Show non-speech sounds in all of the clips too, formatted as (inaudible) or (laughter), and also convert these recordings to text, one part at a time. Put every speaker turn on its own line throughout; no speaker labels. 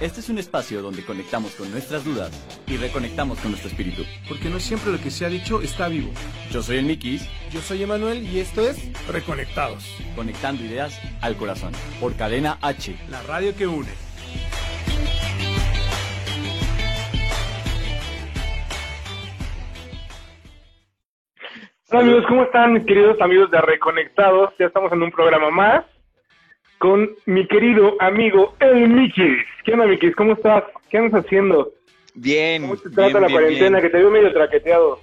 Este es un espacio donde conectamos con nuestras dudas y reconectamos con nuestro espíritu.
Porque no siempre lo que se ha dicho está vivo.
Yo soy el Mikis,
Yo soy Emanuel y esto es Reconectados,
conectando ideas al corazón. Por Cadena H.
la radio que une. Hola amigos, ¿cómo están queridos amigos de Reconectados? Ya estamos en un programa más con mi querido amigo El Mikis. ¿Qué onda Mikis? ¿Cómo estás? ¿Qué andas haciendo?
Bien.
¿Cómo te trata
bien,
la
bien,
cuarentena? Que te veo medio traqueteado.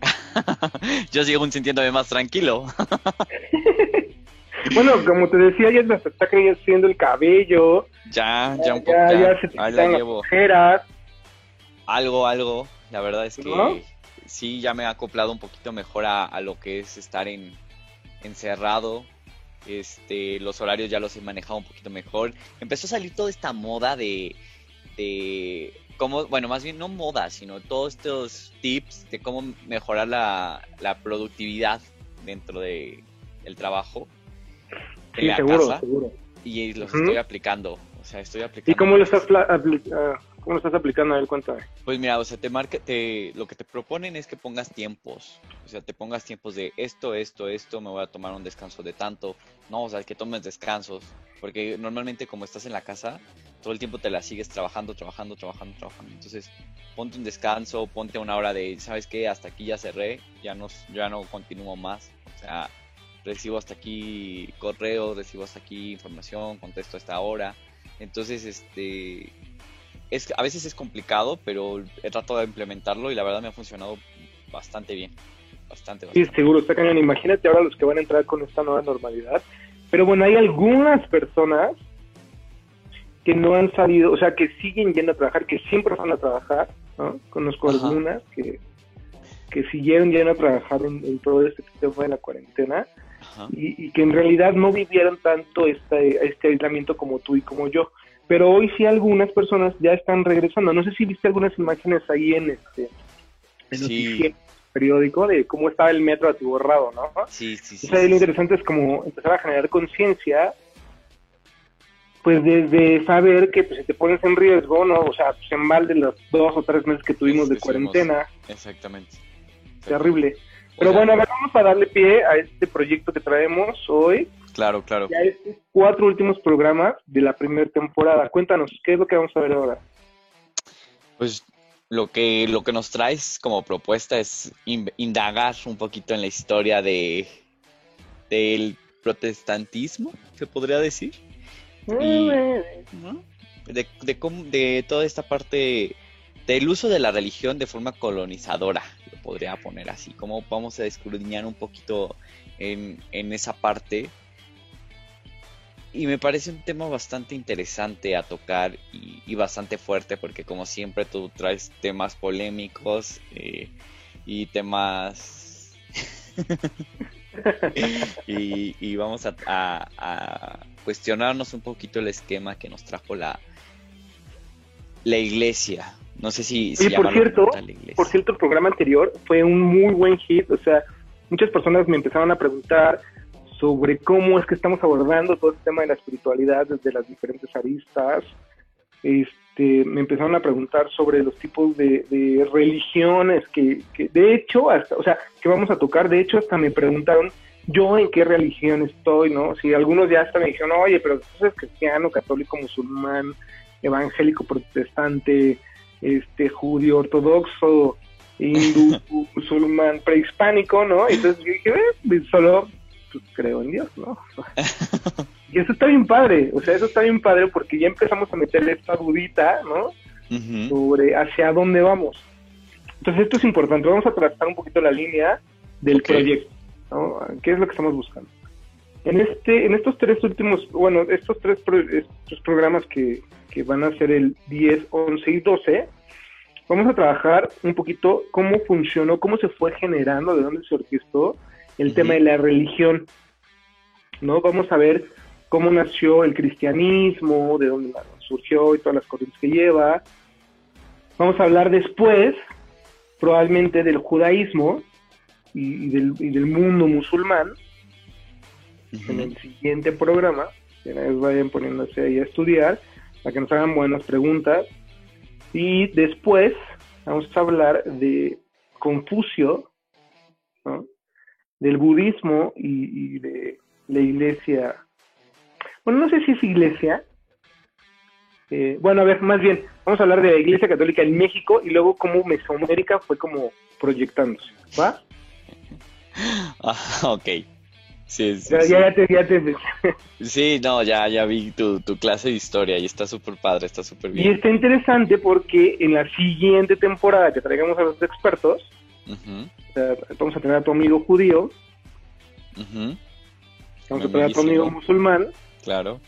(laughs)
Yo sigo sintiéndome más tranquilo. (laughs)
Bueno, como te decía, ya se está creciendo el cabello.
ya, ya un poco.
ya,
Ya,
ya se te
ahí la
las
llevo.
ojeras.
Algo, algo. La verdad es que
¿No?
sí, ya me he acoplado un poquito mejor a, a lo que es estar en encerrado. Este, los horarios ya los he manejado un poquito mejor. Empezó a salir toda esta moda de, de cómo, bueno, más bien no moda, sino todos estos tips de cómo mejorar la, la productividad dentro de el trabajo. en la
seguro,
casa.
seguro.
y los estoy aplicando. O sea, estoy aplicando.
¿Y cómo lo estás, apli- ah, cómo lo estás aplicando? A ver, cuéntame.
Pues mira, o sea, te marca, te, lo que te proponen es que pongas tiempos. O sea, te pongas tiempos de esto, esto, esto, me voy a tomar un descanso de tanto. No, o sea, que tomes descansos. Porque normalmente como estás en la casa, todo el tiempo te la sigues trabajando, trabajando, trabajando, trabajando. Entonces, ponte un descanso, ponte una hora de, ¿sabes qué? Hasta aquí ya cerré, ya no, ya no continúo más. O sea, recibo hasta aquí correos, recibo hasta aquí información, contesto a esta hora. Entonces, este, es, a veces es complicado, pero he tratado de implementarlo y la verdad me ha funcionado bastante bien. Bastante,
Sí,
bastante.
seguro, está cañón. Imagínate ahora los que van a entrar con esta nueva normalidad. Pero bueno, hay algunas personas que no han salido, o sea, que siguen yendo a trabajar, que siempre van a trabajar, ¿no? Conozco
Ajá.
algunas que, que siguieron yendo a trabajar en, en todo este tema de la cuarentena y que en realidad no vivieron tanto este, este aislamiento como tú y como yo. Pero hoy sí algunas personas ya están regresando. No sé si viste algunas imágenes ahí en este en
Sí.
noticiero periódico de cómo estaba el metro atiborrado, ¿no?
Sí, sí, sí.
O sea,
sí,
lo
sí.
interesante es como empezar a generar conciencia, pues desde saber que pues, si te pones en riesgo, ¿no? O sea, pues en mal de los dos o tres meses que tuvimos de cuarentena,
Exactamente.
terrible. Pero bueno, a ver, vamos a darle pie a este proyecto que traemos hoy,
Claro, claro.
ya estos cuatro últimos programas de la primera temporada. Cuéntanos, ¿qué es lo que vamos a ver ahora?
Pues lo que, lo que nos traes como propuesta es in- indagar un poquito en la historia de del protestantismo, se podría decir. Y- ¿no? De, de, de toda esta parte del uso de la religión de forma colonizadora, lo podría poner así, como vamos a escudriñar un poquito en, en esa parte. Y me parece un tema bastante interesante a tocar y, y bastante fuerte, porque como siempre tú traes temas polémicos eh, y temas... (laughs) y, y vamos a, a- a cuestionarnos un poquito el esquema que nos trajo la, la iglesia. No sé si, si
Oye, por cierto. Por cierto, el programa anterior fue un muy buen hit, o sea, muchas personas me empezaron a preguntar sobre cómo es que estamos abordando todo este tema de la espiritualidad desde las diferentes aristas. Este, me empezaron a preguntar sobre los tipos de, de religiones que, de hecho, hasta, o sea, que vamos a tocar. De hecho, hasta me preguntaron yo en qué religión estoy, ¿no? Si algunos ya hasta me dijeron, oye, pero tú eres cristiano, católico, musulmán, evangélico, protestante, este, judío, ortodoxo, hindú, (laughs) musulmán, prehispánico, ¿no? Entonces yo dije, eh, solo pues, creo en Dios, ¿no? (laughs) y eso está bien padre, o sea, eso está bien padre porque ya empezamos a meter esta dudita, ¿no? Sobre hacia dónde vamos. Entonces esto es importante, vamos a trazar un poquito la línea del proyecto, ¿no? ¿Qué es lo que estamos buscando? En este, en estos tres últimos, bueno, estos tres, estos programas que, que van a ser el 10, 11 y 12, vamos a trabajar un poquito cómo funcionó, cómo se fue generando, de dónde se orquestó el tema de la religión. ¿No? Vamos a ver cómo nació el cristianismo, de dónde surgió y todas las corrientes que lleva. Vamos a hablar después, probablemente, del judaísmo y, del, y del, mundo musulmán en el siguiente programa. Que vayan poniéndose ahí a estudiar para que nos hagan buenas preguntas. Y después vamos a hablar de Confucio, del budismo y, de la iglesia. Bueno, no sé si es iglesia. Eh, bueno, a ver, más bien, vamos a hablar de la iglesia católica en México y luego cómo Mesoamérica fue como proyectándose. ¿Va?
Ah, ok. Sí,
sí, ya, Te, ya te...
sí, no, ya, ya vi tu, tu clase de historia y está súper padre, está súper bien.
Y está interesante porque en la siguiente temporada que traigamos a los expertos, vamos a tener a tu amigo judío, vamos a tener a tu amigo musulmán,
claro.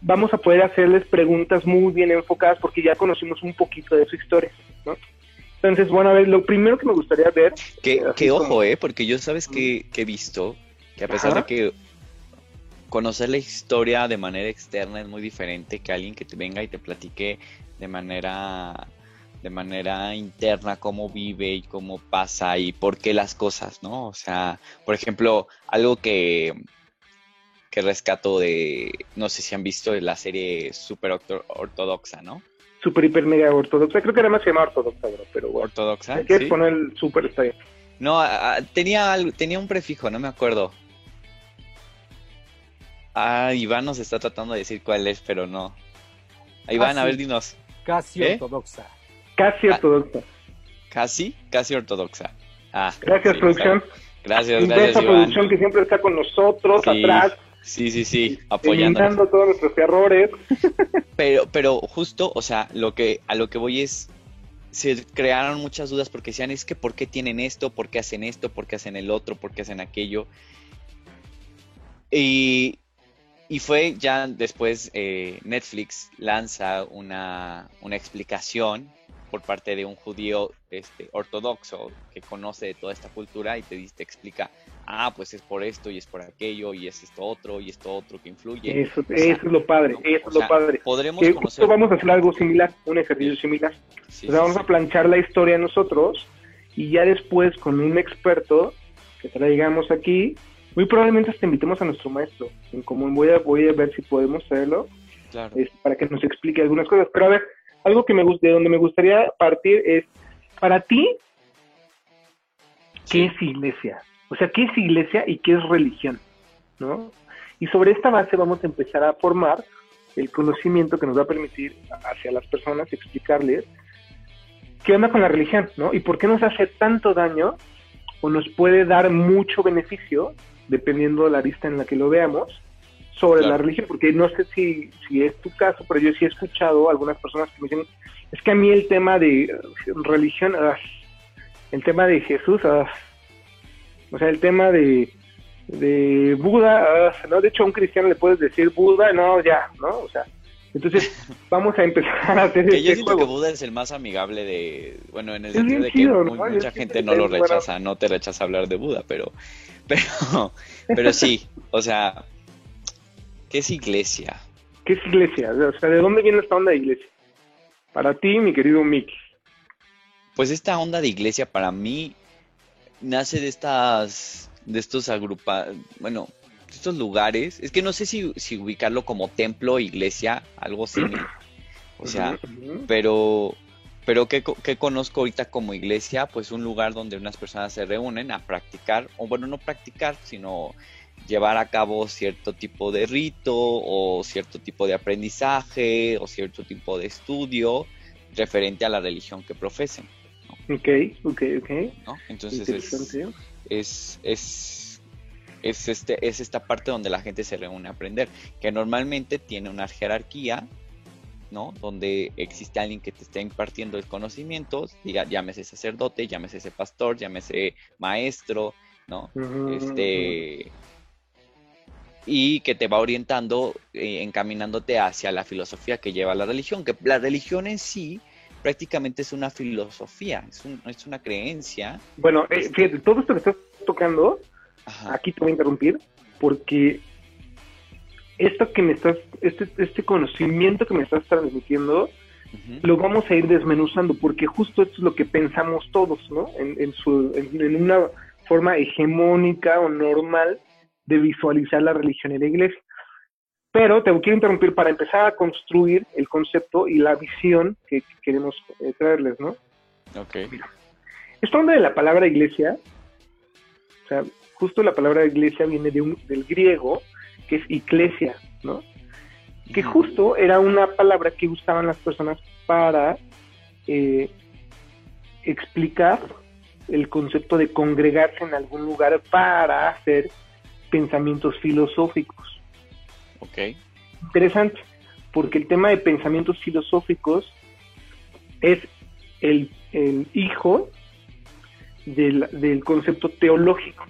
vamos a poder hacerles preguntas muy bien enfocadas porque ya conocimos un poquito de su historia, ¿no? Entonces, bueno, a ver, lo primero que me gustaría ver...
Que, que ojo, ¿eh? Porque yo sabes que, que he visto que a pesar de que conocer la historia de manera externa es muy diferente que alguien que te venga y te platique de manera de manera interna cómo vive y cómo pasa y por qué las cosas, ¿no? O sea, por ejemplo, algo que que rescato de no sé si han visto la serie Super Ortodoxa, ¿no?
Super hiper mega ortodoxa, creo que era más se llama ortodoxa, bro, pero bueno.
Ortodoxa.
Hay que poner el super está
No, tenía tenía un prefijo, no me acuerdo. Ah, Iván nos está tratando de decir cuál es, pero no. Iván, a ver, dinos.
Casi
¿Eh?
ortodoxa.
Casi
Ah.
ortodoxa.
Casi, casi ortodoxa. Ah,
Gracias,
sí,
producción.
claro. Gracias, gracias,
esa
Iván.
producción que siempre está con nosotros,
Sí,
atrás,
Sí, sí, sí,
eliminando todos nuestros errores. (laughs)
Pero, pero justo, o sea, lo que, a lo que voy es, se crearon muchas dudas porque decían, es que ¿por qué tienen esto? ¿Por qué hacen esto? ¿Por qué hacen el otro? ¿Por qué hacen aquello? Y, y fue ya después eh, Netflix lanza una, una explicación por parte de un judío este, ortodoxo que conoce de toda esta cultura y te, dice- te explica, ah, pues es por esto y es por aquello y es esto otro y esto otro que influye.
Eso,
O sea,
eso es lo padre,
¿no?
eso es lo
sea,
padre.
Podremos
Que
conocer.
justo vamos a hacer algo similar, un ejercicio similar.
Sí,
O sea,
sí,
vamos
sí.
a planchar la historia nosotros y ya después con un experto que traigamos aquí, muy probablemente hasta invitemos a nuestro maestro. En común voy a, voy a ver si podemos hacerlo
Claro.
es para que nos explique algunas cosas. Pero a ver, algo que me de donde me gustaría partir es, para ti, ¿qué es iglesia? O sea, ¿qué es iglesia y qué es religión? ¿No? Y sobre esta base vamos a empezar a formar el conocimiento que nos va a permitir hacia las personas explicarles qué onda con la religión, ¿no? Y por qué nos hace tanto daño o nos puede dar mucho beneficio, dependiendo de la vista en la que lo veamos, sobre
Claro.
la religión, porque no sé si, si es tu caso, pero yo sí he escuchado a algunas personas que me dicen, es que a mí el tema de eh, religión, ah, el tema de Jesús, ah, o sea, el tema de, de Buda, ah, ¿no? De hecho, a un cristiano le puedes decir Buda, no, ya, ¿no? O sea, entonces (laughs) vamos a empezar a hacer
Que yo
este
siento que
juego.
Buda es el más amigable de, bueno, en el
Es
sentido de que
chido,
mu-
¿no?
mucha
Es-
gente no lo
bueno.
rechaza, no te rechaza hablar de Buda, pero, (laughs) pero, pero sí, o sea, ¿qué es iglesia?
¿Qué es iglesia? O sea, ¿de dónde viene esta onda de iglesia? Para ti, mi querido Mickey.
Pues esta onda de iglesia para mí nace de estas, de estos agrupa, bueno, de estos lugares. Es que no sé si, si ubicarlo como templo, iglesia, algo similar. O sea, pero, pero ¿qué, qué conozco ahorita como iglesia? Pues un lugar donde unas personas se reúnen a practicar, o bueno, no practicar, sino llevar a cabo cierto tipo de rito o cierto tipo de aprendizaje o cierto tipo de estudio referente a la religión que profesen.
Ok, ok, ok.
¿no? Entonces es, es, es, es, este, es esta parte donde la gente se reúne a aprender, que normalmente tiene una jerarquía, ¿no? Donde existe alguien que te está impartiendo el conocimiento, diga, llámese sacerdote, llámese ese pastor, llámese maestro, ¿no? Este y que te va orientando, eh, encaminándote hacia la filosofía que lleva la religión, que la religión en sí prácticamente es una filosofía, es, es una creencia.
Bueno, eh, fíjate, todo esto que estás tocando, aquí te voy a interrumpir, porque esto que me estás, este, este conocimiento que me estás transmitiendo, lo vamos a ir desmenuzando, porque justo esto es lo que pensamos todos, ¿no? En, su, en una forma hegemónica o normal de visualizar la religión y la iglesia. Pero te quiero interrumpir para empezar a construir el concepto y la visión que, queremos eh, traerles, ¿no?
Ok.
Mira, esto habla de la palabra iglesia, o sea, justo la palabra iglesia viene de un, del griego, que es iglesia, ¿no? Que justo era una palabra que usaban las personas para eh, explicar el concepto de congregarse en algún lugar para hacer pensamientos filosóficos.
Ok.
Interesante, porque el tema de pensamientos filosóficos es el, hijo del, concepto teológico.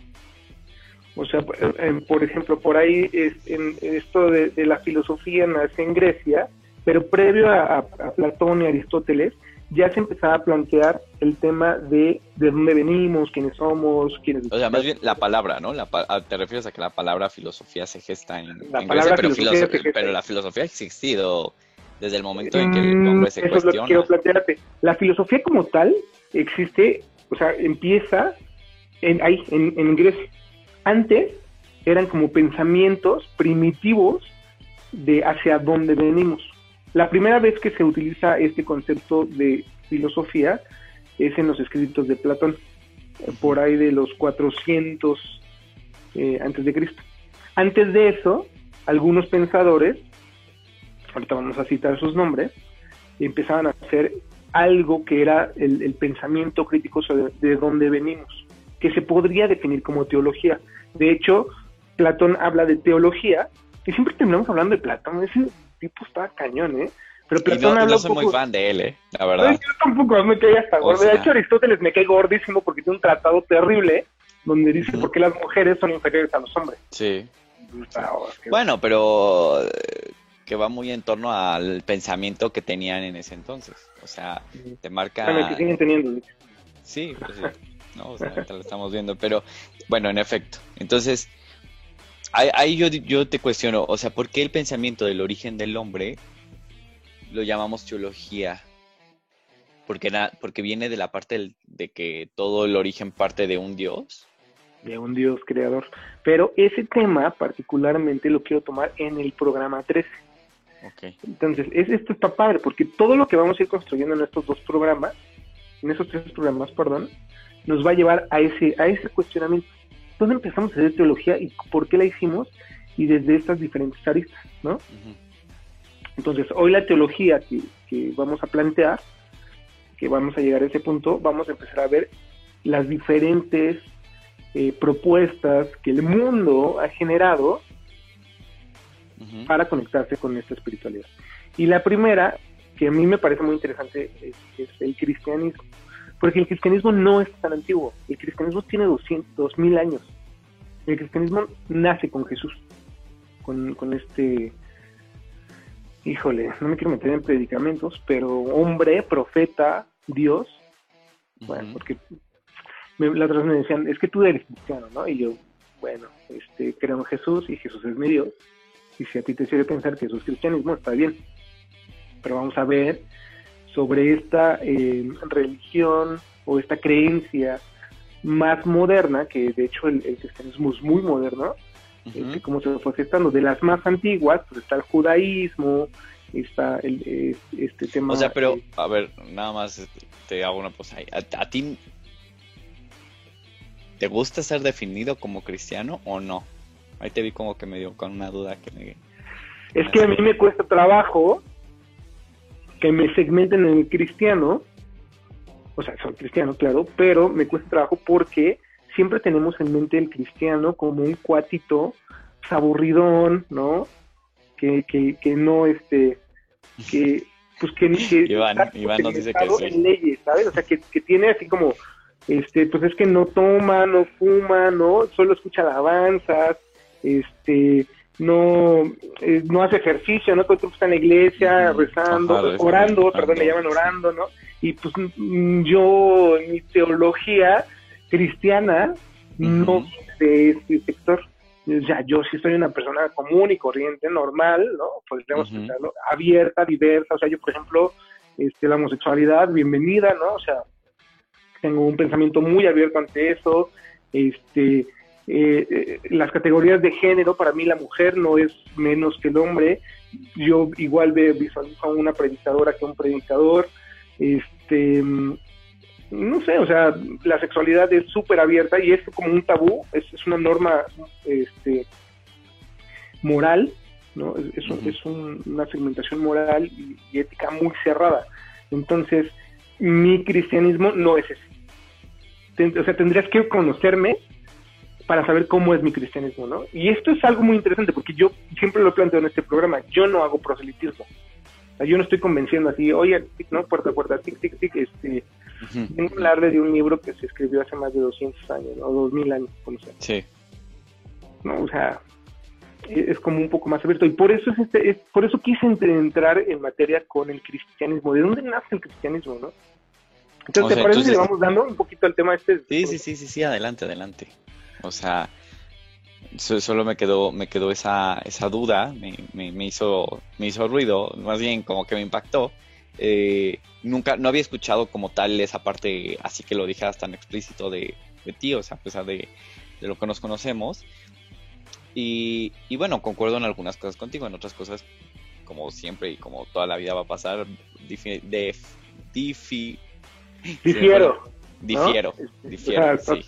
O sea, por ejemplo, por ahí es, en esto de, la filosofía nace en Grecia, pero previo a Platón y Aristóteles, ya se empezaba a plantear el tema de de dónde venimos, quiénes somos, quiénes...
O sea, más bien la palabra, ¿no? La, ah, te refieres a que la palabra filosofía se gesta en, la Grecia, pero, pero la filosofía ha existido desde el momento en que el mm, hombre se Eso cuestiona. Es lo que quiero
plantearte. La filosofía como tal existe, o sea, empieza en, ahí, en, en Grecia. Antes eran como pensamientos primitivos de hacia dónde venimos. La primera vez que se utiliza este concepto de filosofía es en los escritos de Platón, por ahí de los 400 eh, antes de Cristo. Antes de eso, algunos pensadores, ahorita vamos a citar sus nombres, empezaban a hacer algo que era el, pensamiento crítico sobre de dónde venimos, que se podría definir como teología. De hecho, Platón habla de teología y siempre terminamos hablando de Platón. Ese tipo está cañón, ¿eh?
Pero Platón no, no soy muy fan de él, ¿eh? La verdad.
yo tampoco me cae hasta gordo. De hecho, Aristóteles me cae gordísimo porque tiene un tratado terrible donde dice por qué las mujeres son inferiores a los hombres.
Sí. Bueno, pero eh, que va muy en torno al pensamiento que tenían en ese entonces. O sea, te marca...
Bueno, que siguen teniendo.
Sí, pues sí. No, o sea, lo estamos viendo. Pero, bueno, en efecto. Entonces, ahí, yo, yo te cuestiono, o sea, ¿por qué el pensamiento del origen del hombre lo llamamos teología? Porque, porque viene de la parte de que todo el origen parte de un Dios.
De un Dios creador. Pero ese tema particularmente lo quiero tomar en el programa 13.
Okay.
Entonces, es, esto está padre, porque todo lo que vamos a ir construyendo en estos dos programas, en esos tres programas, perdón, nos va a llevar a ese, a ese cuestionamiento. ¿Dónde empezamos a hacer teología y por qué la hicimos? Y desde estas diferentes aristas, ¿no? Entonces, hoy la teología que, vamos a plantear, que vamos a llegar a ese punto, vamos a empezar a ver las diferentes eh, propuestas que el mundo ha generado para conectarse con esta espiritualidad. Y la primera, que a mí me parece muy interesante, es el cristianismo. Porque el cristianismo no es tan antiguo. El cristianismo tiene 200, 2000 años. El cristianismo nace con Jesús. Con, este. Híjole, no me quiero meter en predicamentos, pero hombre, profeta, Dios. Bueno, porque la otra vez me decían, es que tú eres cristiano, ¿no? Y yo, bueno, este, creo en Jesús y Jesús es mi Dios. Y si a ti te sirve pensar que eso es cristianismo, está bien. Pero vamos a ver sobre esta eh, religión o esta creencia más moderna, que de hecho el, cristianismo es muy moderno, uh como se fue gestando. De las más antiguas, pues está el judaísmo, está el, este tema...
O sea, pero, a ver, nada más te hago una cosa ahí. ¿A, ti te gusta ser definido como cristiano o no? Ahí te vi como que me dio con una duda que me...
Es que a mí me cuesta trabajo que me segmenten en el cristiano, o sea, soy cristiano, claro, pero me cuesta trabajo porque siempre tenemos en mente el cristiano como un cuatito aburridón, ¿no? Que, que, que no, este, que, pues que, que
Iván, Iván nos dice que sí.
en leyes, ¿sabes? O sea, que, que tiene así como, este, pues es que no toma, no fuma, ¿no? Solo escucha alabanzas, este, no, eh, no hace ejercicio, ¿no? Todo está en la iglesia, rezando,
Ajá,
orando,
ajá.
perdón, le llaman orando, ¿no? Y pues mm, yo, en mi teología cristiana, no de este sector. O sea, yo sí soy una persona común y corriente, normal, ¿no? Podríamos
Ujú.
pensarlo, abierta, diversa. O sea, yo, por ejemplo, este, la homosexualidad, bienvenida, ¿no? O sea, tengo un pensamiento muy abierto ante eso. Este, eh, eh, las categorías de género, para mí la mujer no es menos que el hombre. Yo igual ve- visualizo a una predicadora que a un predicador. Este, no sé, o sea, la sexualidad es súper abierta y esto como un tabú, es, es una norma este, moral, ¿no? Es, es es un- una segmentación moral y, y ética muy cerrada. Entonces, mi cristianismo no es ese. Ten- o sea, tendrías que conocerme para saber cómo es mi cristianismo, ¿no? Y esto es algo muy interesante porque yo siempre lo planteo en este programa, yo no hago proselitismo. O sea, yo no estoy convenciendo así, oye, tic, ¿no? Puerta a puerta, tic, tic, tic, este, vengo a hablarle de un libro que se escribió hace más de 200 años, o 2000 años, como sea,
Sí.
¿no? O sea, e- es como un poco más abierto. Y por eso es este, es- por eso quise entrar en materia con el cristianismo. ¿De dónde nace el cristianismo, no? Entonces,
O
¿te parece si le vamos dando un poquito al tema este?
Sí, sí, sí, sí, sí, adelante, adelante. O sea, so- solo me quedó, me quedó esa, esa duda, me, me, me hizo, me hizo ruido, más bien como que me impactó. Eh, nunca, no había escuchado como tal esa parte, así que lo dijeras tan explícito de, de ti, o sea, a pesar de, de lo que nos conocemos. Y, y bueno, concuerdo en algunas cosas contigo, en otras cosas, como siempre y como toda la vida va a pasar, difi, de, difi,
Difiero.
difiero,
¿no?
difiero, (laughs) sí,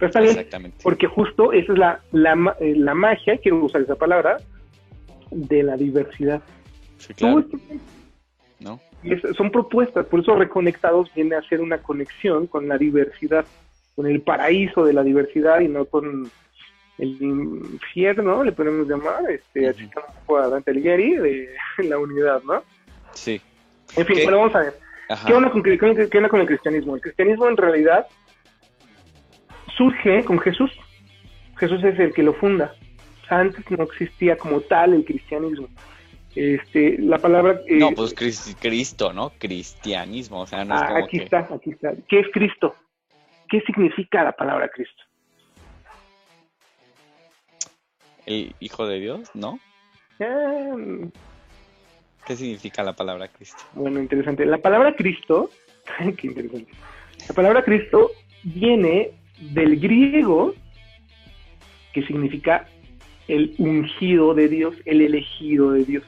pero está bien,
exactamente.
porque justo esa es la, la, eh, la magia, quiero usar esa palabra, de la diversidad.
Sí, claro,
esto
¿no?
Es- son propuestas, por eso Reconectados viene a ser una conexión con la diversidad, con el paraíso de la diversidad y no con el infierno, le podemos llamar, este, un poco a Dante Alighieri de (laughs) la unidad, ¿no?
Sí.
En fin,
¿Qué?
bueno, vamos a ver.
Ajá.
¿Qué onda, con, qué qué onda con el cristianismo? El cristianismo en realidad surge con Jesús. Jesús es el que lo funda. Antes no existía como tal el cristianismo. Este, la palabra... eh,
No, pues Cris- Cristo, ¿no? Cristianismo, o sea, no es
Ah,
como
aquí
que...
está, aquí está. ¿Qué es Cristo? ¿Qué significa la palabra Cristo?
¿El Hijo de Dios? ¿No?
Ah,
¿Qué significa la palabra Cristo?
bueno, interesante. La palabra Cristo, (laughs) qué interesante. La palabra Cristo viene del griego que significa el ungido de Dios, el elegido de Dios.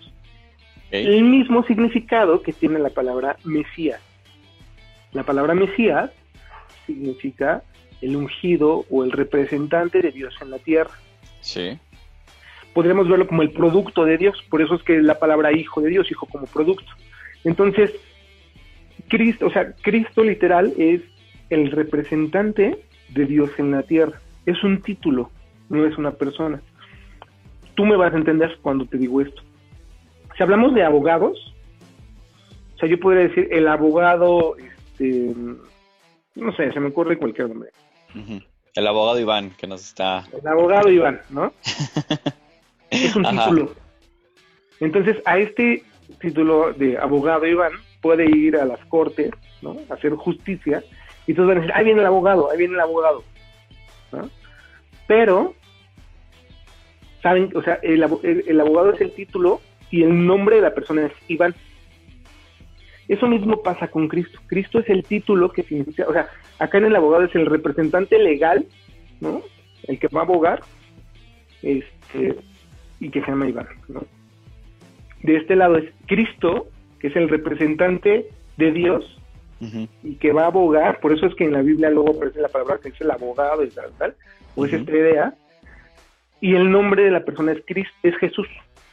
El mismo significado que tiene la palabra Mesías. La palabra Mesías significa el ungido o el representante de Dios en la tierra.
Sí.
podríamos verlo como el producto de Dios, por eso es que la palabra hijo de Dios, hijo como producto. Entonces, Cristo, o sea, Cristo literal es el representante de Dios en la tierra. Es un título, no es una persona. Tú me vas a entender cuando te digo esto. Si hablamos de abogados, o sea, yo podría decir el abogado, este, no sé, se me ocurre cualquier nombre.
El abogado Iván que nos está...
El abogado Iván, ¿no? (laughs) es un
Ajá.
título. Entonces, a este título de abogado Iván puede ir a las cortes, ¿no? A hacer justicia, y todos van a decir, ahí viene el abogado, ahí viene el abogado. Pero, ¿saben? O sea, el, el- el abogado es el título y el nombre de la persona es Iván. Eso mismo pasa con Cristo. Cristo es el título que significa, o sea, acá en el abogado es el representante legal, ¿no? El que va a abogar, este, y que se llama Iván, ¿no? De este lado es Cristo, que es el representante de Dios Y que va a abogar, por eso es que en la Biblia luego aparece la palabra que es el abogado y tal, tal, o es
Ujú.
esta idea, y el nombre de la persona es, Cristo, es Jesús.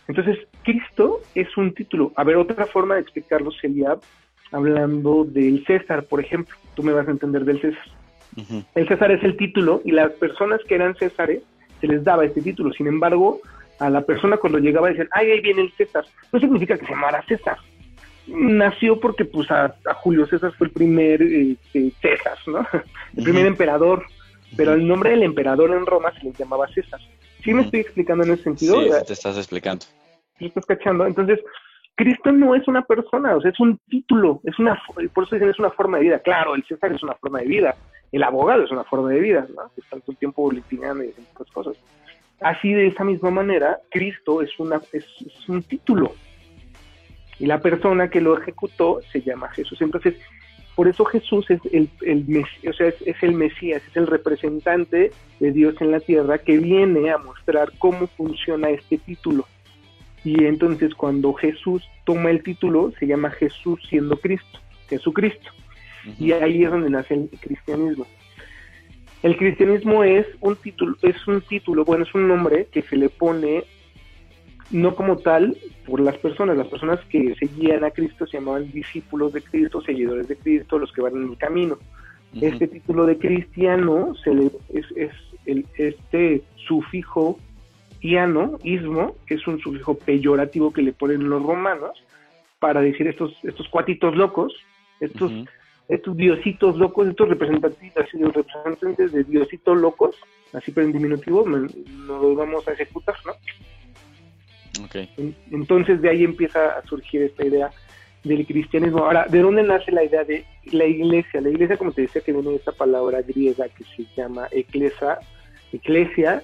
Entonces, Cristo es un título. A ver, otra forma de explicarlo sería hablando del César, por ejemplo. Tú me vas a entender del César. El César es el título y las personas que eran Césares se les daba este título. Sin embargo, a la persona cuando llegaba decían, ay, ahí viene el César. No significa que se llamara César. Nació porque pues a, a Julio César fue el primer este, César, ¿no? (laughs) El primer emperador. Pero el nombre del emperador en Roma se les llamaba César. ¿Sí me estoy explicando en ese sentido?
Sí, te estás explicando.
¿Sí estás cachando? Entonces, Cristo no es una persona, o sea, es un título, es una, por eso dicen es una forma de vida. Claro, el César es una forma de vida, el abogado es una forma de vida, ¿no? Que están todo el tiempo litigando y otras cosas. Así de esa misma manera, Cristo es, una, es, un título. Y la persona que lo ejecutó se llama Jesús. Entonces, por eso Jesús es el, el, o sea, es, el Mesías, es el representante de Dios en la tierra que viene a mostrar cómo funciona este título. Y entonces cuando Jesús toma el título, se llama Jesús siendo Cristo, Jesucristo. Y ahí es donde nace el cristianismo. El cristianismo es un título, es un título, bueno, es un nombre que se le pone no como tal por las personas, las personas que seguían a Cristo se llamaban discípulos de Cristo, seguidores de Cristo, los que van en el camino. Este título de cristiano se le, es, es el, este sufijo iano, ismo, que es un sufijo peyorativo que le ponen los romanos para decir estos, estos cuatitos locos, estos estos diositos locos, estos representantes, los representantes de diositos locos, así pero en diminutivo, nos los vamos a ejecutar, ¿no?
Okay.
Entonces de ahí empieza a surgir esta idea del cristianismo. Ahora, ¿de dónde nace la idea de la iglesia? La iglesia, como te decía, que viene de esta palabra griega que se llama eclesia, eclesia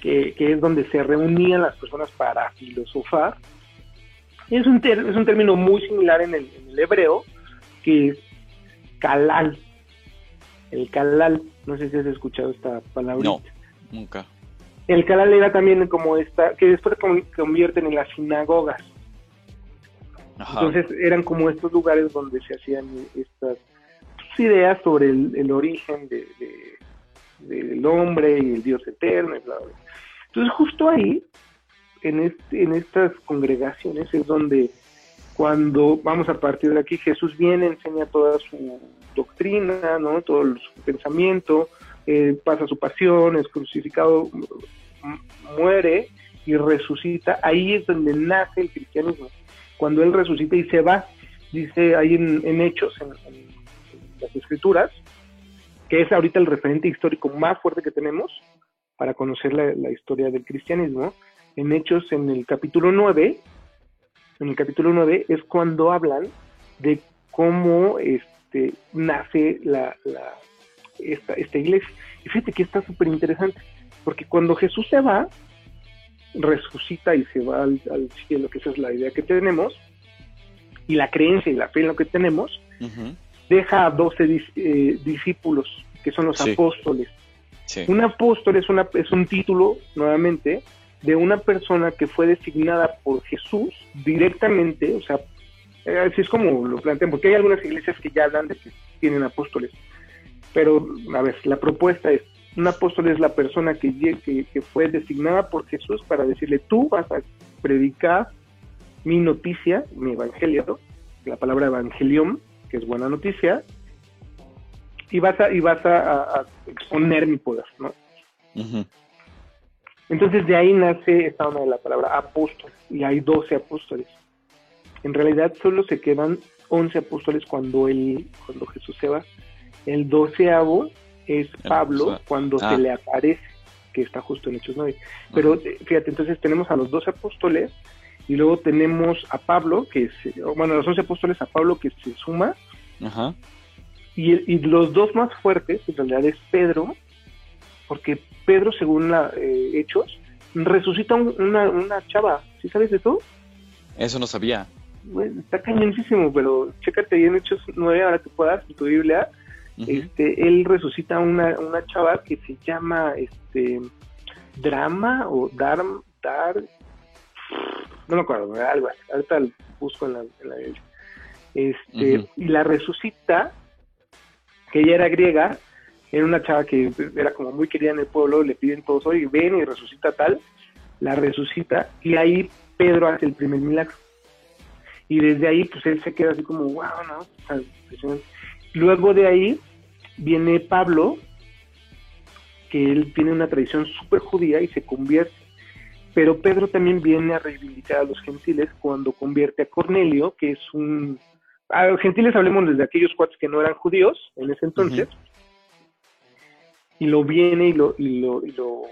que, es donde se reunían las personas para filosofar. Es un, es un término muy similar en el, en el hebreo, que es calal. El calal, no sé si has escuchado esta palabra.
No, nunca.
El calal era también como esta, que después convierten en las sinagogas. Entonces eran como estos lugares donde se hacían estas ideas sobre el, origen de, del hombre y el Dios eterno. Y bla, bla. Entonces justo ahí, en, este, en estas congregaciones es donde cuando vamos a partir de aquí, Jesús viene, enseña toda su doctrina, ¿no? todo su pensamiento, eh, pasa su pasión, es crucificado, muere y resucita. Ahí es donde nace el cristianismo. Cuando Él resucita y se va, dice ahí en, Hechos, en, las Escrituras, que es ahorita el referente histórico más fuerte que tenemos para conocer la, la historia del cristianismo. En Hechos, en el capítulo 9, en el capítulo 9 es cuando hablan de cómo este, nace la, esta, esta iglesia. Y fíjate que está súper interesante, porque cuando Jesús se va, resucita y se va al, cielo, que esa es la idea que tenemos, y la creencia y la fe en lo que tenemos, deja a 12 eh, discípulos, que son los apóstoles. Un apóstol es, una, es un título, nuevamente, de una persona que fue designada por Jesús directamente, o sea, eh, así es como lo plantean, porque hay algunas iglesias que ya hablan de que tienen apóstoles, pero a ver, la propuesta es, un apóstol es la persona que, que, que fue designada por Jesús para decirle, tú vas a predicar mi noticia, mi evangelio, la palabra evangelium, que es buena noticia, y vas a, y vas a, exponer mi poder, ¿no? Entonces de ahí nace esta onda de la palabra apóstol y hay 12 apóstoles. En realidad solo se quedan 11 apóstoles cuando él, cuando Jesús se va. El doceavo es Pablo cuando se ah. le aparece, que está justo en Hechos 9. Pero eh, fíjate, entonces tenemos a los 12 apóstoles y luego tenemos a Pablo, que es, bueno, los 11 apóstoles a Pablo que se suma. Y, y los dos más fuertes en realidad es Pedro, porque Pedro, según la, eh, Hechos, resucita una, una chava. ¿Sí sabes de todo?
Eso no sabía.
está cañoncísimo, pero chécate ahí en Hechos 9, ahora que puedas, en tu Biblia. Este, él resucita una, una chava que se llama este Drama o Dar, Dar no me acuerdo, algo así. Ahorita lo busco en la, en la. Este, Y la resucita, que ella era griega, era una chava que era como muy querida en el pueblo, le piden todos, hoy ven y resucita tal, la resucita, y ahí Pedro hace el primer milagro. Y desde ahí, pues él se queda así como, wow, ¿no? Luego de ahí viene Pablo, que él tiene una tradición súper judía y se convierte. Pero Pedro también viene a reivindicar a los gentiles cuando convierte a Cornelio, que es un... A los gentiles hablemos desde aquellos cuates que no eran judíos en ese entonces, y lo viene y lo, y lo, y lo,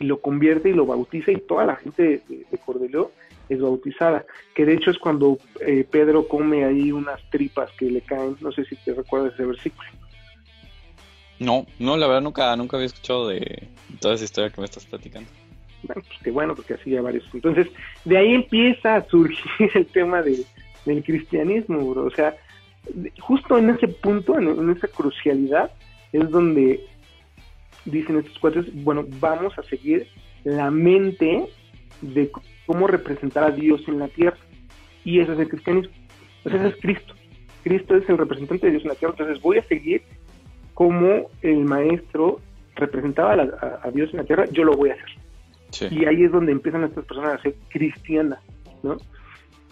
y lo convierte y lo bautiza y toda la gente de, de Cordeleo es bautizada, que de hecho es cuando eh, Pedro come ahí unas tripas que le caen, no sé si te recuerdas ese versículo.
No, no, la verdad nunca, nunca había escuchado de toda esa historia que me estás platicando.
Bueno, pues qué bueno, porque así ya varios. Entonces, de ahí empieza a surgir (laughs) el tema de, del cristianismo, bro. O sea, justo en ese punto, en, esa crucialidad, es donde dicen estos cuates, bueno, vamos a seguir la mente de cómo representar a Dios en la tierra. Y eso es el cristianismo. Ese es Cristo. Cristo es el representante de Dios en la tierra. Entonces voy a seguir como el maestro representaba a, a, Dios en la tierra, yo lo voy a hacer.
Sí.
Y ahí es donde empiezan estas personas a ser cristianas, ¿no?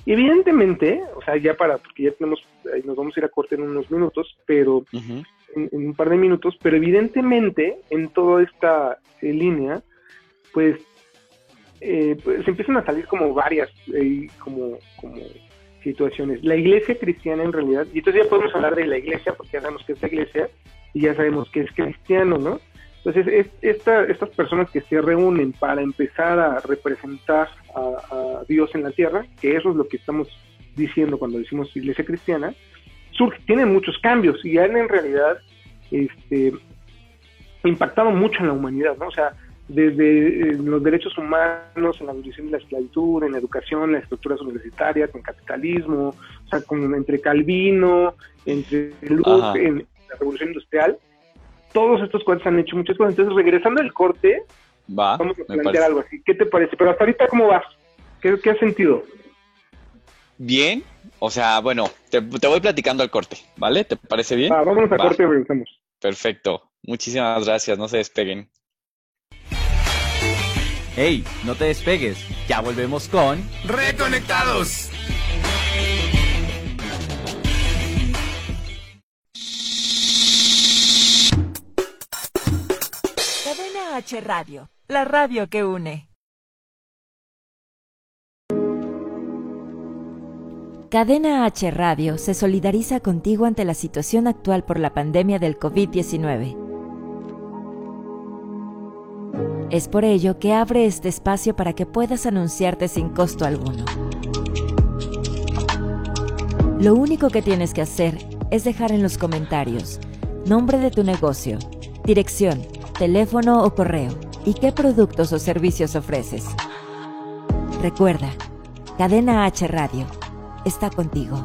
Evidentemente, o sea, ya para, porque ya tenemos, ahí nos vamos a ir a corte en unos minutos, pero en un par de minutos, pero evidentemente en toda esta eh, línea, pues, eh, pues empiezan a salir como varias, eh, como, como situaciones. La iglesia cristiana en realidad, y entonces ya podemos hablar de la iglesia, porque ya sabemos que es la iglesia, y ya sabemos que es cristiano, ¿no? Entonces, es, esta, estas personas que se reúnen para empezar a representar a, a Dios en la tierra, que eso es lo que estamos diciendo cuando decimos iglesia cristiana, surge, tienen muchos cambios y han en realidad este, impactado mucho en la humanidad, ¿no? O sea, desde eh, los derechos humanos, en la abolición de la esclavitud, en la educación, en las estructuras universitarias, en capitalismo, o sea, como entre Calvino, entre Luz, en la revolución industrial, todos estos cuates han hecho muchas cosas. Entonces, regresando al corte,
Va,
vamos a plantear
parece.
algo así. ¿Qué te parece? Pero hasta ahorita, ¿cómo vas? ¿Qué, qué has sentido?
Bien, o sea, bueno, te, te voy platicando al corte, ¿vale? ¿Te parece bien?
Ah, vámonos a
Va.
corte y regresamos.
Perfecto. Muchísimas gracias, no se despeguen.
Hey, no te despegues. Ya volvemos con
Reconectados.
H Radio, la radio que une. Cadena H Radio se solidariza contigo ante la situación actual por la pandemia del COVID-19. Es por ello que abre este espacio para que puedas anunciarte sin costo alguno. Lo único que tienes que hacer es dejar en los comentarios nombre de tu negocio, dirección, teléfono o correo y qué productos o servicios ofreces. Recuerda, Cadena H Radio está contigo.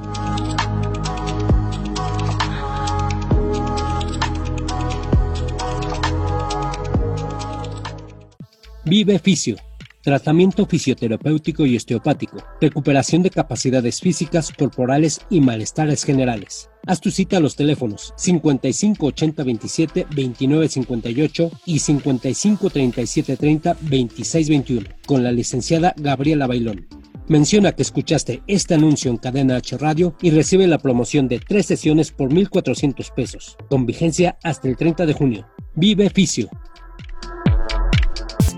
Vive Fisio. Tratamiento fisioterapéutico y osteopático. Recuperación de capacidades físicas, corporales y malestares generales. Haz tu cita a los teléfonos 55 80 27 29 58 y 55 37 30 26 21 con la licenciada Gabriela Bailón. Menciona que escuchaste este anuncio en Cadena H Radio y recibe la promoción de tres sesiones por 1,400 pesos, con vigencia hasta el 30 de junio. Vive Fisio.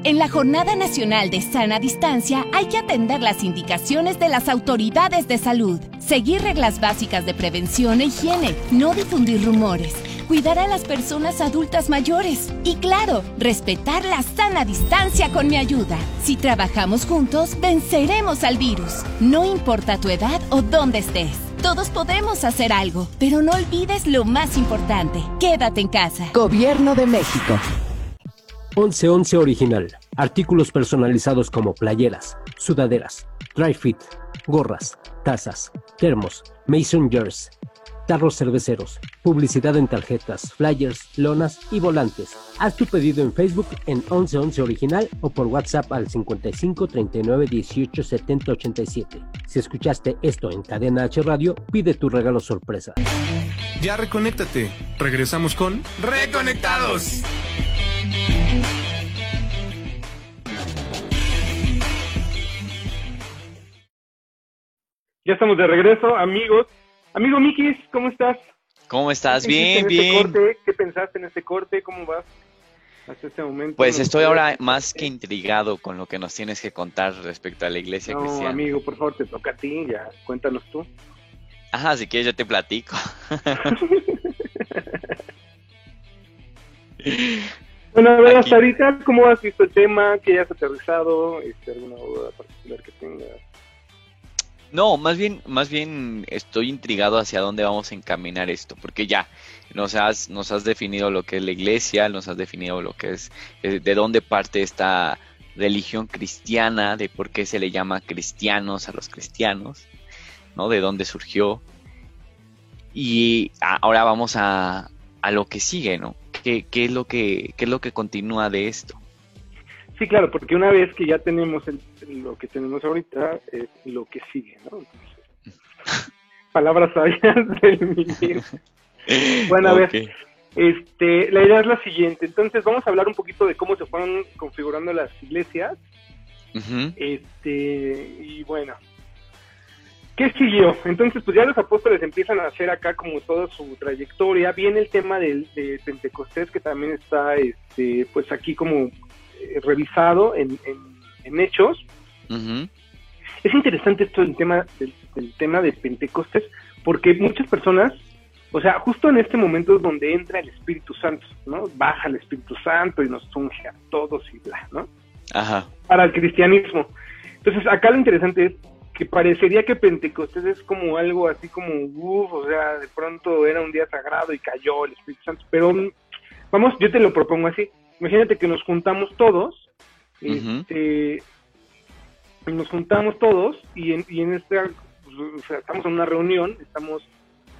En la Jornada Nacional de Sana Distancia hay que atender las indicaciones de las autoridades de salud, seguir reglas básicas de prevención e higiene, no difundir rumores, cuidar a las personas adultas mayores y claro, respetar la sana distancia con mi ayuda. Si trabajamos juntos, venceremos al virus. No importa tu edad o dónde estés. Todos podemos hacer algo, pero no olvides lo más importante. Quédate en casa.
Gobierno de México.
1111 Original. Artículos personalizados como playeras, sudaderas, dry fit, gorras, tazas, termos, mason jars, tarros cerveceros, publicidad en tarjetas, flyers, lonas y volantes. Haz tu pedido en Facebook en 1111 Original o por WhatsApp al 55 39 18 70 87. Si escuchaste esto en Cadena H Radio, pide tu regalo sorpresa.
Ya reconéctate. Regresamos con Reconectados.
Ya estamos de regreso, amigos. Amigo Mikis, ¿cómo estás?
¿Cómo estás?
¿Qué hiciste
Bien,
en este
bien.
corte? ¿Qué pensaste en este corte? ¿Cómo vas hasta este momento?
Pues
¿Nos
estoy ahora más que intrigado con lo que nos tienes que contar respecto a la iglesia
No,
cristiana.
amigo, por favor, te toca a ti, ya, cuéntanos tú.
Ajá, si quieres yo te platico. (laughs) (laughs)
Bueno, a ver, hasta ahorita, ¿cómo has visto el tema? ¿Qué has aterrizado? Este, ¿Alguna duda particular que tengas?
No, más bien, más bien estoy intrigado hacia dónde vamos a encaminar esto, porque ya nos has, nos has definido lo que es la iglesia, nos has definido lo que es, eh, de dónde parte esta religión cristiana, de por qué se le llama cristianos a los cristianos, ¿no? De dónde surgió. Y ahora vamos a, a lo que sigue, ¿no? ¿Qué, qué es lo que, qué es lo que continúa de esto?
Sí, claro, porque una vez que ya tenemos lo que tenemos ahorita, es lo que sigue, ¿no? (laughs) palabras sabias (laughs) del ministro. Bueno, a ver, este, la idea es la siguiente. Entonces, vamos a hablar un poquito de cómo se fueron configurando las iglesias. Este, y bueno, ¿qué siguió? Entonces, pues ya los apóstoles empiezan a hacer acá como toda su trayectoria. Viene el tema del, de Pentecostés, que también está, este, pues aquí como eh, revisado en, en, hechos. Es interesante esto del tema, del, tema de Pentecostés, porque muchas personas, o sea, justo en este momento es donde entra el Espíritu Santo, ¿no? Baja el Espíritu Santo y nos unge a todos y bla, ¿no?
Ajá.
Para el cristianismo. Entonces, acá lo interesante es que parecería que Pentecostés es como algo así como, uff, o sea, de pronto era un día sagrado y cayó el Espíritu Santo, pero vamos, yo te lo propongo así. Imagínate que nos juntamos todos, este, nos juntamos todos y en, y en esta, pues, estamos en una reunión, estamos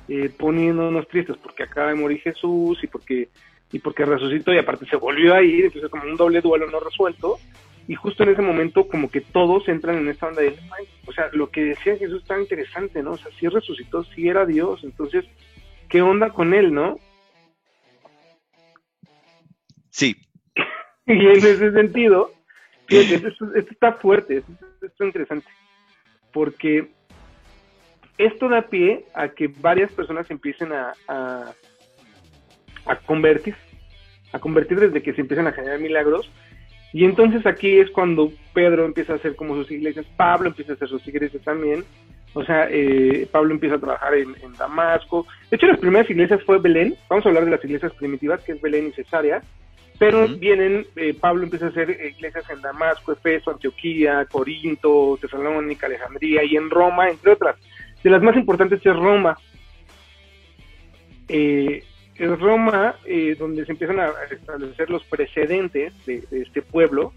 eh, poniéndonos tristes porque acaba de morir Jesús y porque y porque resucitó y aparte se volvió a ir, entonces como un doble duelo no resuelto y justo en ese momento como que todos entran en esta onda de, o sea, lo que decía Jesús está interesante, ¿no? O sea, sí resucitó, sí era Dios, entonces, ¿qué onda con él, no?
Sí. (laughs)
y en ese sentido, esto, está fuerte, esto, es interesante, porque esto da pie a que varias personas empiecen a, a, a convertir, a convertir desde que se empiezan a generar milagros. Y entonces aquí es cuando Pedro empieza a hacer como sus iglesias, Pablo empieza a hacer sus iglesias también, o sea, eh, Pablo empieza a trabajar en, en, Damasco. De hecho, las primeras iglesias fue Belén, vamos a hablar de las iglesias primitivas, que es Belén y Cesarea, pero vienen, eh, Pablo empieza a hacer iglesias en Damasco, Efeso, Antioquía, Corinto, Tesalónica, Alejandría y en Roma, entre otras. De las más importantes es Roma. Eh, es Roma eh, donde se empiezan a establecer los precedentes de, este pueblo,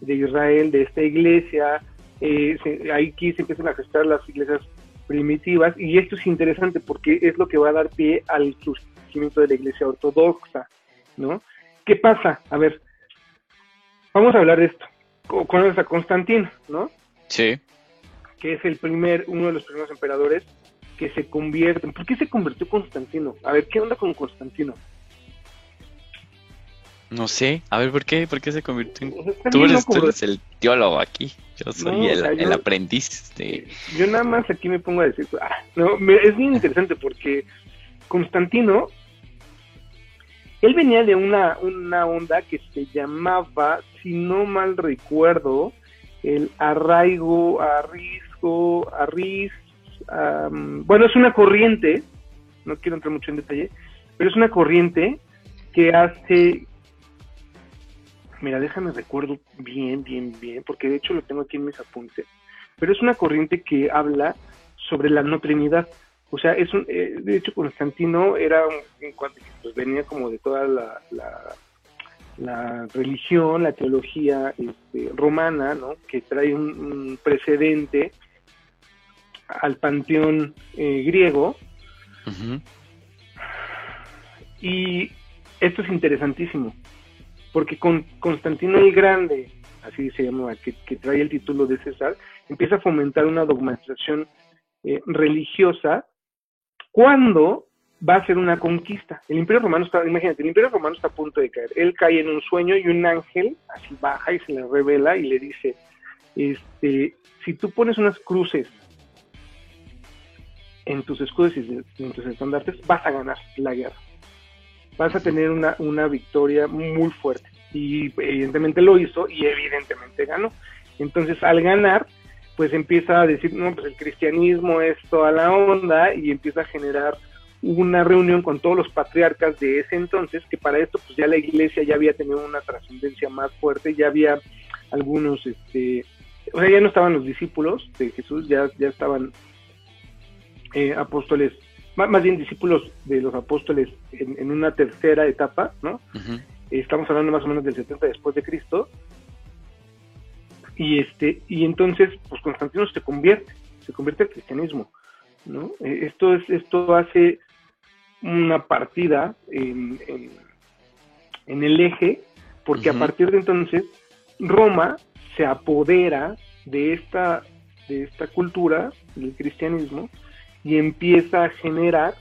de Israel, de esta iglesia. Eh, aquí se empiezan a gestar las iglesias primitivas y esto es interesante porque es lo que va a dar pie al surgimiento de la iglesia ortodoxa, ¿no? ¿Qué pasa? A ver, vamos a hablar de esto. Conoces a Constantino, ¿no?
Sí.
Que es el primer, uno de los primeros emperadores que se convierte. ¿Por qué se convirtió Constantino? A ver, ¿qué onda con Constantino?
No sé, a ver, ¿por qué? ¿Por qué se convirtió en... Tú eres, el teólogo aquí, yo soy el, aprendiz de...
Yo nada más aquí me pongo a decir, ah, no, es bien interesante porque Constantino él venía de una, una onda que se llamaba, si no mal recuerdo, el arraigo, arrisco, arris, bueno, es una corriente, no quiero entrar mucho en detalle, pero es una corriente que hace, mira, déjame recuerdo bien, bien, bien, porque de hecho lo tengo aquí en mis apuntes, pero es una corriente que habla sobre la no trinidad. O sea, es un, eh, de hecho Constantino era, cuanto pues venía como de toda la, la, religión, la teología este, romana, ¿no? Que trae un, precedente al panteón eh, griego. Y esto es interesantísimo, porque con Constantino el Grande, así se llama, que, que trae el título de César, empieza a fomentar una dogmatización eh, religiosa cuando va a ser una conquista. El Imperio Romano está, imagínate, el Imperio Romano está a punto de caer. Él cae en un sueño y un ángel así baja y se le revela y le dice, este, si tú pones unas cruces en tus escudos y en tus estandartes, vas a ganar la guerra. Vas a tener una, una victoria muy fuerte. Y evidentemente lo hizo y evidentemente ganó. Entonces, al ganar, pues empieza a decir, no, pues el cristianismo es toda la onda y empieza a generar una reunión con todos los patriarcas de ese entonces, que para esto pues ya la iglesia ya había tenido una trascendencia más fuerte, ya había algunos, este, o sea, ya no estaban los discípulos de Jesús, ya, ya estaban eh, apóstoles, más, bien discípulos de los apóstoles en, una tercera etapa, ¿no? Estamos hablando más o menos del 70 después de Cristo. Y este y entonces, pues Constantino se convierte, se convierte al cristianismo, ¿no? Eh, esto es esto hace una partida en, en, el eje, porque a partir de entonces Roma se apodera de esta, de esta cultura del cristianismo y empieza a generar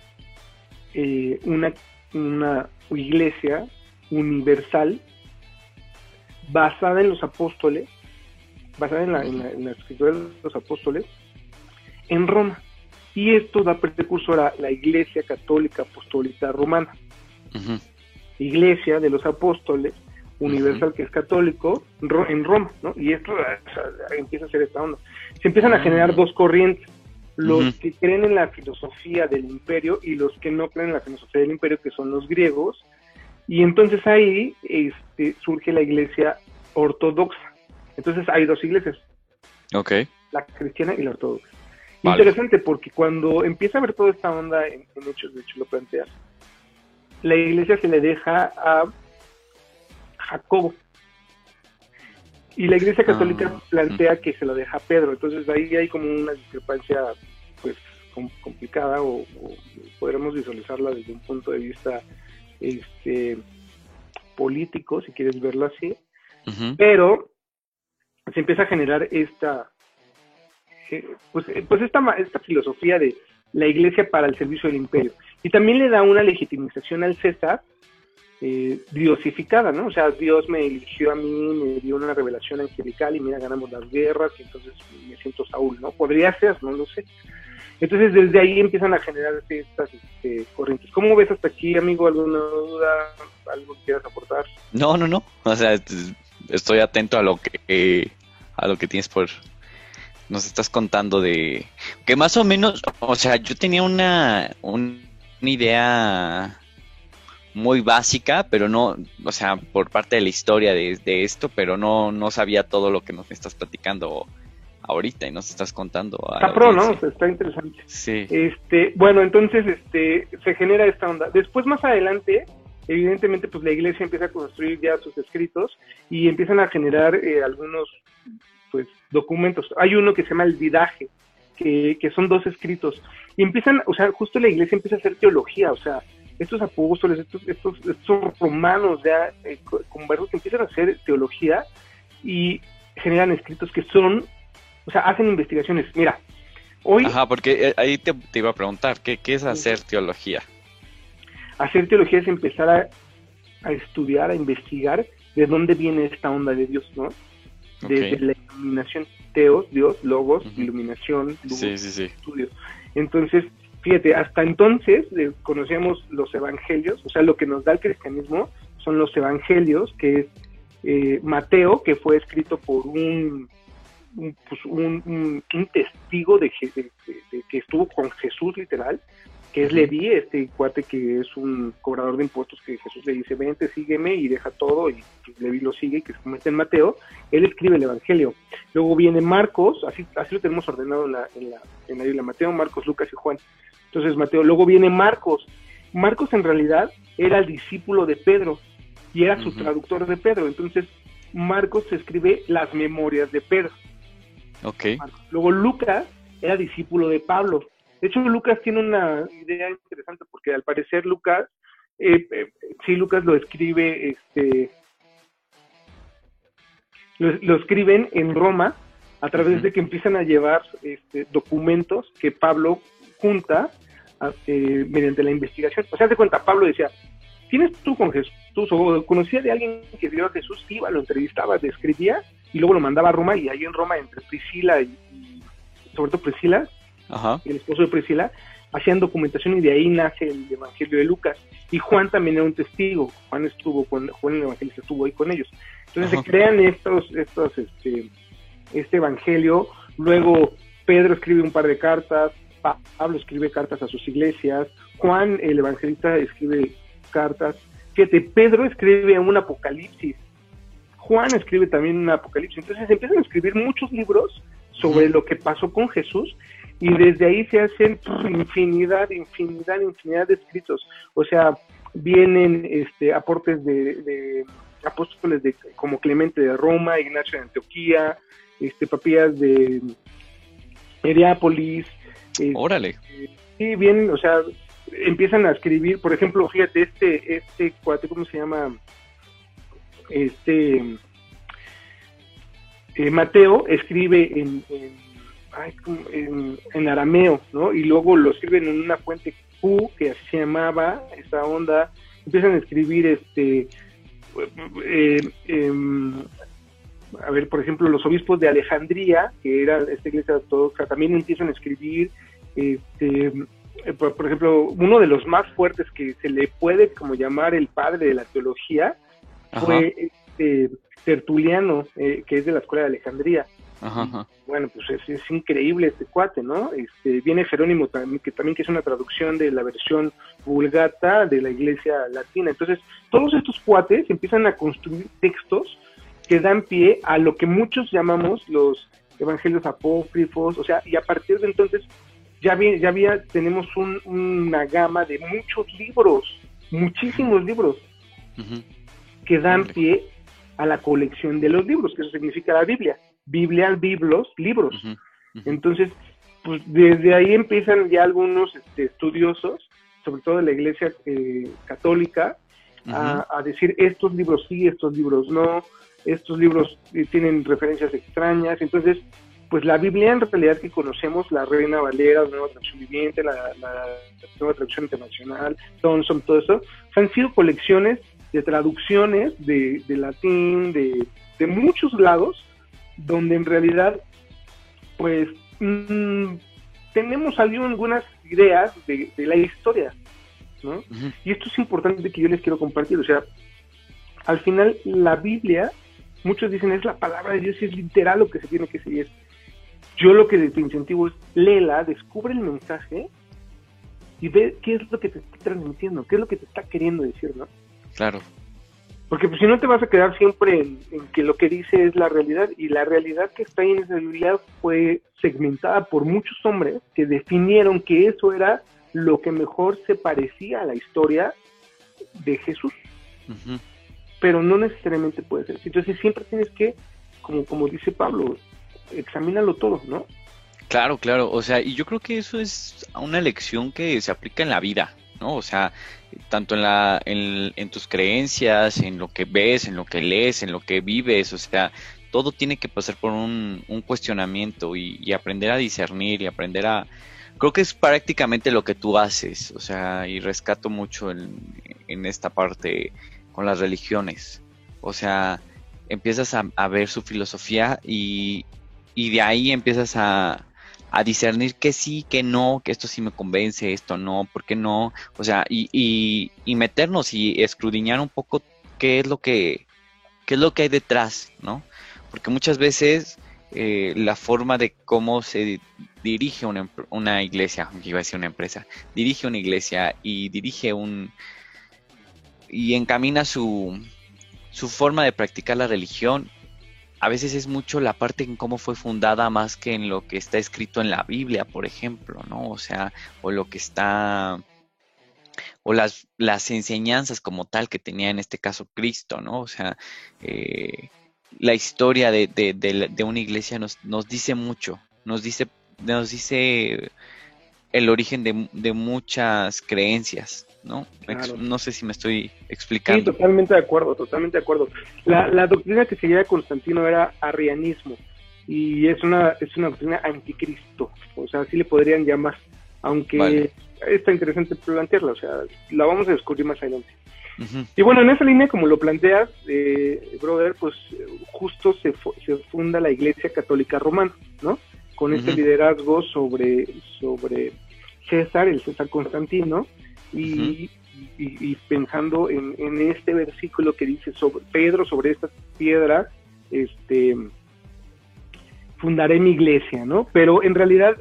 eh, una, una iglesia universal basada en los apóstoles, basada en la, en la, escritura de los apóstoles, en Roma. Y esto da precursor a la Iglesia Católica Apostólica Romana. Iglesia de los Apóstoles, universal que es católico, en Roma, ¿no? Y esto empieza a ser esta onda. Se empiezan a ah. generar dos corrientes los que creen en la filosofía del imperio y los que no creen en la filosofía del imperio, que son los griegos. Y entonces ahí este, surge la iglesia ortodoxa. Entonces hay dos iglesias.
Ok.
La cristiana y la ortodoxa. Interesante porque cuando empieza a ver toda esta onda en, Hechos, de hecho lo plantea, la iglesia se le deja a Jacobo. Y la iglesia católica ah. plantea que se lo deja a Pedro. Entonces ahí hay como una discrepancia pues complicada o, podremos visualizarla desde un punto de vista este político, si quieres verlo así. Pero se empieza a generar esta eh, pues, eh, pues esta, esta filosofía de la iglesia para el servicio del imperio. Y también le da una legitimización al César eh, diosificada, ¿no? O sea, Dios me eligió a mí, me dio una revelación angelical y mira, ganamos las guerras y entonces me siento Saúl, ¿no? Podría ser, no lo sé. Entonces desde ahí empiezan a generarse estas este, corrientes. ¿Cómo ves hasta aquí, amigo? ¿Alguna duda? ¿Algo que quieras aportar?
No, no, no. O sea, estoy atento a lo que a lo que tienes por nos estás contando de que más o menos, o sea, yo tenía una, una idea muy básica, pero no, o sea, por parte de la historia de, esto, pero no, no sabía todo lo que nos estás platicando ahorita y nos estás contando.
Está pro, ¿no? está interesante.
Sí.
Este, bueno, entonces, este, se genera esta onda. Después, más adelante, evidentemente, pues la iglesia empieza a construir ya sus escritos y empiezan a generar eh, algunos, pues, documentos. Hay uno que se llama el Didaje, que, que son dos escritos. Y empiezan, o sea, justo la iglesia empieza a hacer teología, o sea, estos apóstoles, estos, estos, estos romanos ya eh, conversos que empiezan a hacer teología y generan escritos que son, o sea, hacen investigaciones. Mira, hoy...
Ajá, porque eh, ahí te, iba a preguntar, ¿qué, ¿qué, es hacer teología?
Hacer teología es empezar a, a, estudiar, a investigar de dónde viene esta onda de Dios, ¿no? Desde la iluminación, teos, Dios, logos, iluminación,
sí, sí, sí.
estudio. Entonces, Fíjate, hasta entonces eh, conocíamos los evangelios, o sea, lo que nos da el cristianismo son los evangelios, que es eh, Mateo, que fue escrito por un, un, pues, testigo de, que estuvo con Jesús literal, que es Leví, este cuate que es un cobrador de impuestos que Jesús le dice, vente, sígueme y deja todo, y Leví lo sigue, que se convierte en Mateo, él escribe el Evangelio. Luego viene Marcos, así, así lo tenemos ordenado en la, en, la, en la Biblia, Mateo, Marcos, Lucas y Juan. Entonces Mateo, luego viene Marcos. Marcos en realidad era el discípulo de Pedro y era su traductor de Pedro. Entonces Marcos se escribe las memorias de Pedro.
Ok.
Luego Lucas era discípulo de Pablo. De hecho, Lucas tiene una idea interesante porque al parecer Lucas, eh, eh sí, Lucas lo escribe, este, lo, escriben en Roma a través de que empiezan a llevar este, documentos que Pablo junta eh, mediante la investigación. O sea, de cuenta, Pablo decía, ¿tienes tú con Jesús o conocía de alguien que vio a Jesús? Iba, lo entrevistaba, le escribía y luego lo mandaba a Roma y ahí en Roma entre Priscila y, sobre todo Priscila, el esposo de Priscila, hacían documentación y de ahí nace el Evangelio de Lucas. Y Juan también era un testigo, Juan estuvo con, Juan el Evangelista estuvo ahí con ellos. Entonces se crean estos, estos, este, este Evangelio, luego Pedro escribe un par de cartas, Pablo escribe cartas a sus iglesias, Juan el evangelista escribe cartas, fíjate, Pedro escribe un apocalipsis, Juan escribe también un apocalipsis, entonces empiezan a escribir muchos libros sobre lo que pasó con Jesús y desde ahí se hacen infinidad, infinidad, infinidad de escritos, o sea, vienen este aportes de, apóstoles de como Clemente de Roma, Ignacio de Antioquía, este papías de Heriápolis,
Órale.
sí, bien, o sea, empiezan a escribir, por ejemplo, fíjate, este, este cuate, ¿cómo se llama? Este, eh, Mateo escribe en, en, arameo, ¿no? Y luego lo escriben en una fuente Q, que así se llamaba, esa onda, empiezan a escribir, este, eh, em, a ver, por ejemplo, los obispos de Alejandría, que era esta iglesia ortodoxa, también empiezan a escribir, este, eh, por, ejemplo, uno de los más fuertes que se le puede como llamar el padre de la teología fue este, Tertuliano, eh, que es de la escuela de Alejandría. Bueno, pues es, increíble este cuate, ¿no? Este, viene Jerónimo también, que también que es una traducción de la versión vulgata de la iglesia latina. Entonces, todos estos cuates empiezan a construir textos que dan pie a lo que muchos llamamos los evangelios apócrifos, o sea, y a partir de entonces ya, vi, ya había, tenemos una gama de muchos libros, muchísimos libros, que dan pie a la colección de los libros, que eso significa la Biblia. Biblia, biblos, libros. Entonces, pues desde ahí empiezan ya algunos este, estudiosos, sobre todo de la Iglesia eh, Católica, a, a, decir estos libros sí, estos libros no, estos libros eh, tienen referencias extrañas, entonces, pues la Biblia en realidad que conocemos, la Reina Valera, la Nueva Traducción Viviente, la, Nueva Traducción Internacional, Thomson, todo eso, han sido colecciones de traducciones de, latín, de, muchos lados, donde en realidad, pues, mm, tenemos algunas ideas de, la historia, ¿no? Y esto es importante que yo les quiero compartir, o sea, al final la Biblia muchos dicen es la palabra de Dios y es literal lo que se tiene que seguir. Yo lo que te incentivo es léela, descubre el mensaje y ve qué es lo que te está transmitiendo, qué es lo que te está queriendo decir, ¿no?
Claro.
Porque pues, si no te vas a quedar siempre en, que lo que dice es la realidad y la realidad que está ahí en esa Biblia fue segmentada por muchos hombres que definieron que eso era lo que mejor se parecía a la historia de Jesús pero no necesariamente puede ser. Entonces siempre tienes que, como, como dice Pablo, examínalo todo, ¿no?
Claro, claro, o sea, y yo creo que eso es una lección que se aplica en la vida, ¿no? O sea, tanto en, la, en, tus creencias, en lo que ves, en lo que lees, en lo que vives, o sea, todo tiene que pasar por un, un cuestionamiento y, y, aprender a discernir y aprender a... Creo que es prácticamente lo que tú haces, o sea, y rescato mucho en, en esta parte las religiones. O sea, empiezas a, ver su filosofía y, de ahí empiezas a, discernir que sí, que no, que esto sí me convence, esto no, por qué no. O sea, y, y, meternos y escrudiñar un poco qué es lo que, qué es lo que hay detrás, ¿no? Porque muchas veces eh, la forma de cómo se dirige una, una iglesia, iba a decir una empresa, dirige una iglesia y dirige un, y encamina su, su forma de practicar la religión. A veces es mucho la parte en cómo fue fundada más que en lo que está escrito en la Biblia, por ejemplo, ¿no? O sea, o lo que está o las, las enseñanzas como tal que tenía en este caso Cristo, ¿no? O sea, eh, la historia de, de, de, una iglesia nos, nos dice mucho, nos dice, nos dice el origen de, de muchas creencias, ¿no? No sé si me estoy explicando.
Sí, totalmente de acuerdo, totalmente de acuerdo. La, la doctrina que seguía Constantino era arrianismo y es una, es una doctrina anticristo, o sea, así le podrían llamar, aunque está interesante plantearla, o sea, la vamos a descubrir más adelante. Y bueno, en esa línea, como lo planteas, eh, brother, pues justo se, se funda la Iglesia Católica Romana, ¿no? Con este liderazgo sobre, sobre César, el César Constantino, y, pensando en, este versículo que dice sobre Pedro sobre estas piedras este fundaré mi iglesia no pero en realidad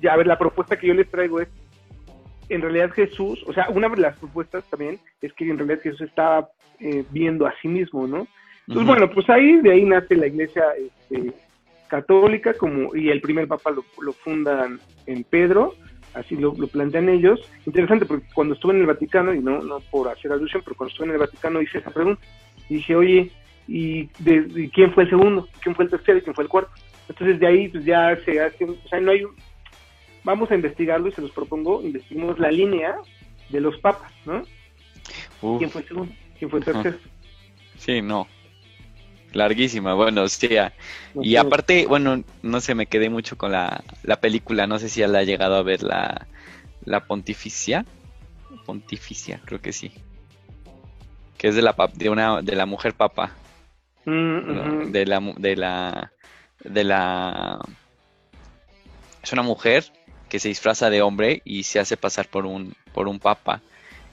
ya a ver, la propuesta que yo les traigo es, en realidad Jesús, o sea, una de las propuestas también es que en realidad Jesús estaba eh, viendo a sí mismo, ¿no? Entonces, bueno, pues ahí, de ahí nace la iglesia este, católica, como, y el primer papa lo, lo fundan en Pedro, así lo, plantean ellos. Interesante, porque cuando estuve en el Vaticano, y no, no por hacer alusión, pero cuando estuve en el Vaticano hice esa pregunta, y dije, oye, ¿y, de, quién fue el segundo? ¿Quién fue el tercero? ¿Y quién fue el cuarto? Entonces de ahí pues ya se hace, o sea, no hay, vamos a investigarlo y se los propongo, investiguemos la línea de los papas, ¿no? ¿Quién fue el segundo? ¿Quién fue el tercero?
Sí, no, larguísima, bueno, sí, y aparte, bueno, no sé, me quedé mucho con la, la película, no sé si ya la ha llegado a ver la, la pontificia, pontificia, creo que sí, que es de la de una de la mujer papa, mm, de la de la de la es una mujer que se disfraza de hombre y se hace pasar por un por un papa.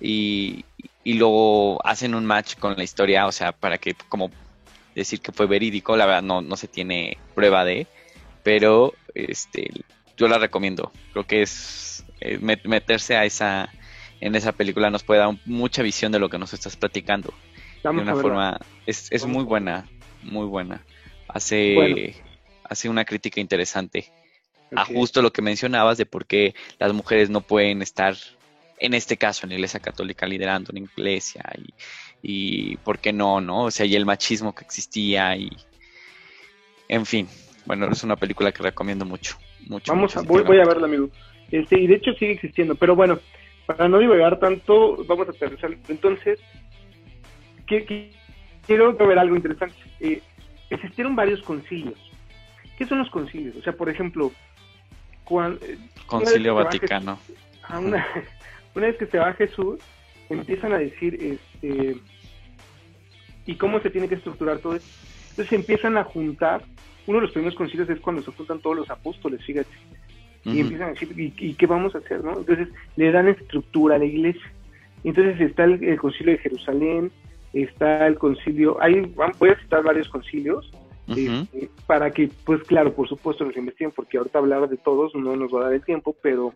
Y, y luego hacen un match con la historia, o sea, para que como decir que fue verídico, la verdad no, no se tiene prueba de, pero este yo la recomiendo. Creo que es eh, meterse a esa en esa película nos puede dar mucha visión de lo que nos estás platicando. de una forma es, es muy buena, muy buena. Hace hace una crítica interesante a justo lo que mencionabas de por qué las mujeres no pueden estar en este caso en la iglesia católica liderando una iglesia y, y por qué no, ¿no? O sea, y el machismo que existía y... En fin, bueno, es una película que recomiendo mucho. mucho
Vamos a, voy, a verla, amigo. Este, y de hecho sigue existiendo, pero bueno, para no divagar tanto, vamos a aterrizar. Entonces, quiero ver algo interesante. Eh, existieron varios concilios. ¿Qué son los concilios? O sea, por ejemplo, cuando,
eh, Concilio Vaticano.
una, (laughs) una vez que se va Jesús, empiezan a decir, este, ¿y cómo se tiene que estructurar todo esto? Entonces empiezan a juntar, uno de los primeros concilios es cuando se juntan todos los apóstoles, fíjate, y empiezan a decir, ¿y, qué vamos a hacer? no Entonces le dan estructura a la iglesia. Entonces está el, concilio de Jerusalén, está el concilio, hay, voy a citar varios concilios, este, para que, pues claro, por supuesto los investiguen, porque ahorita hablar de todos no nos va a dar el tiempo, pero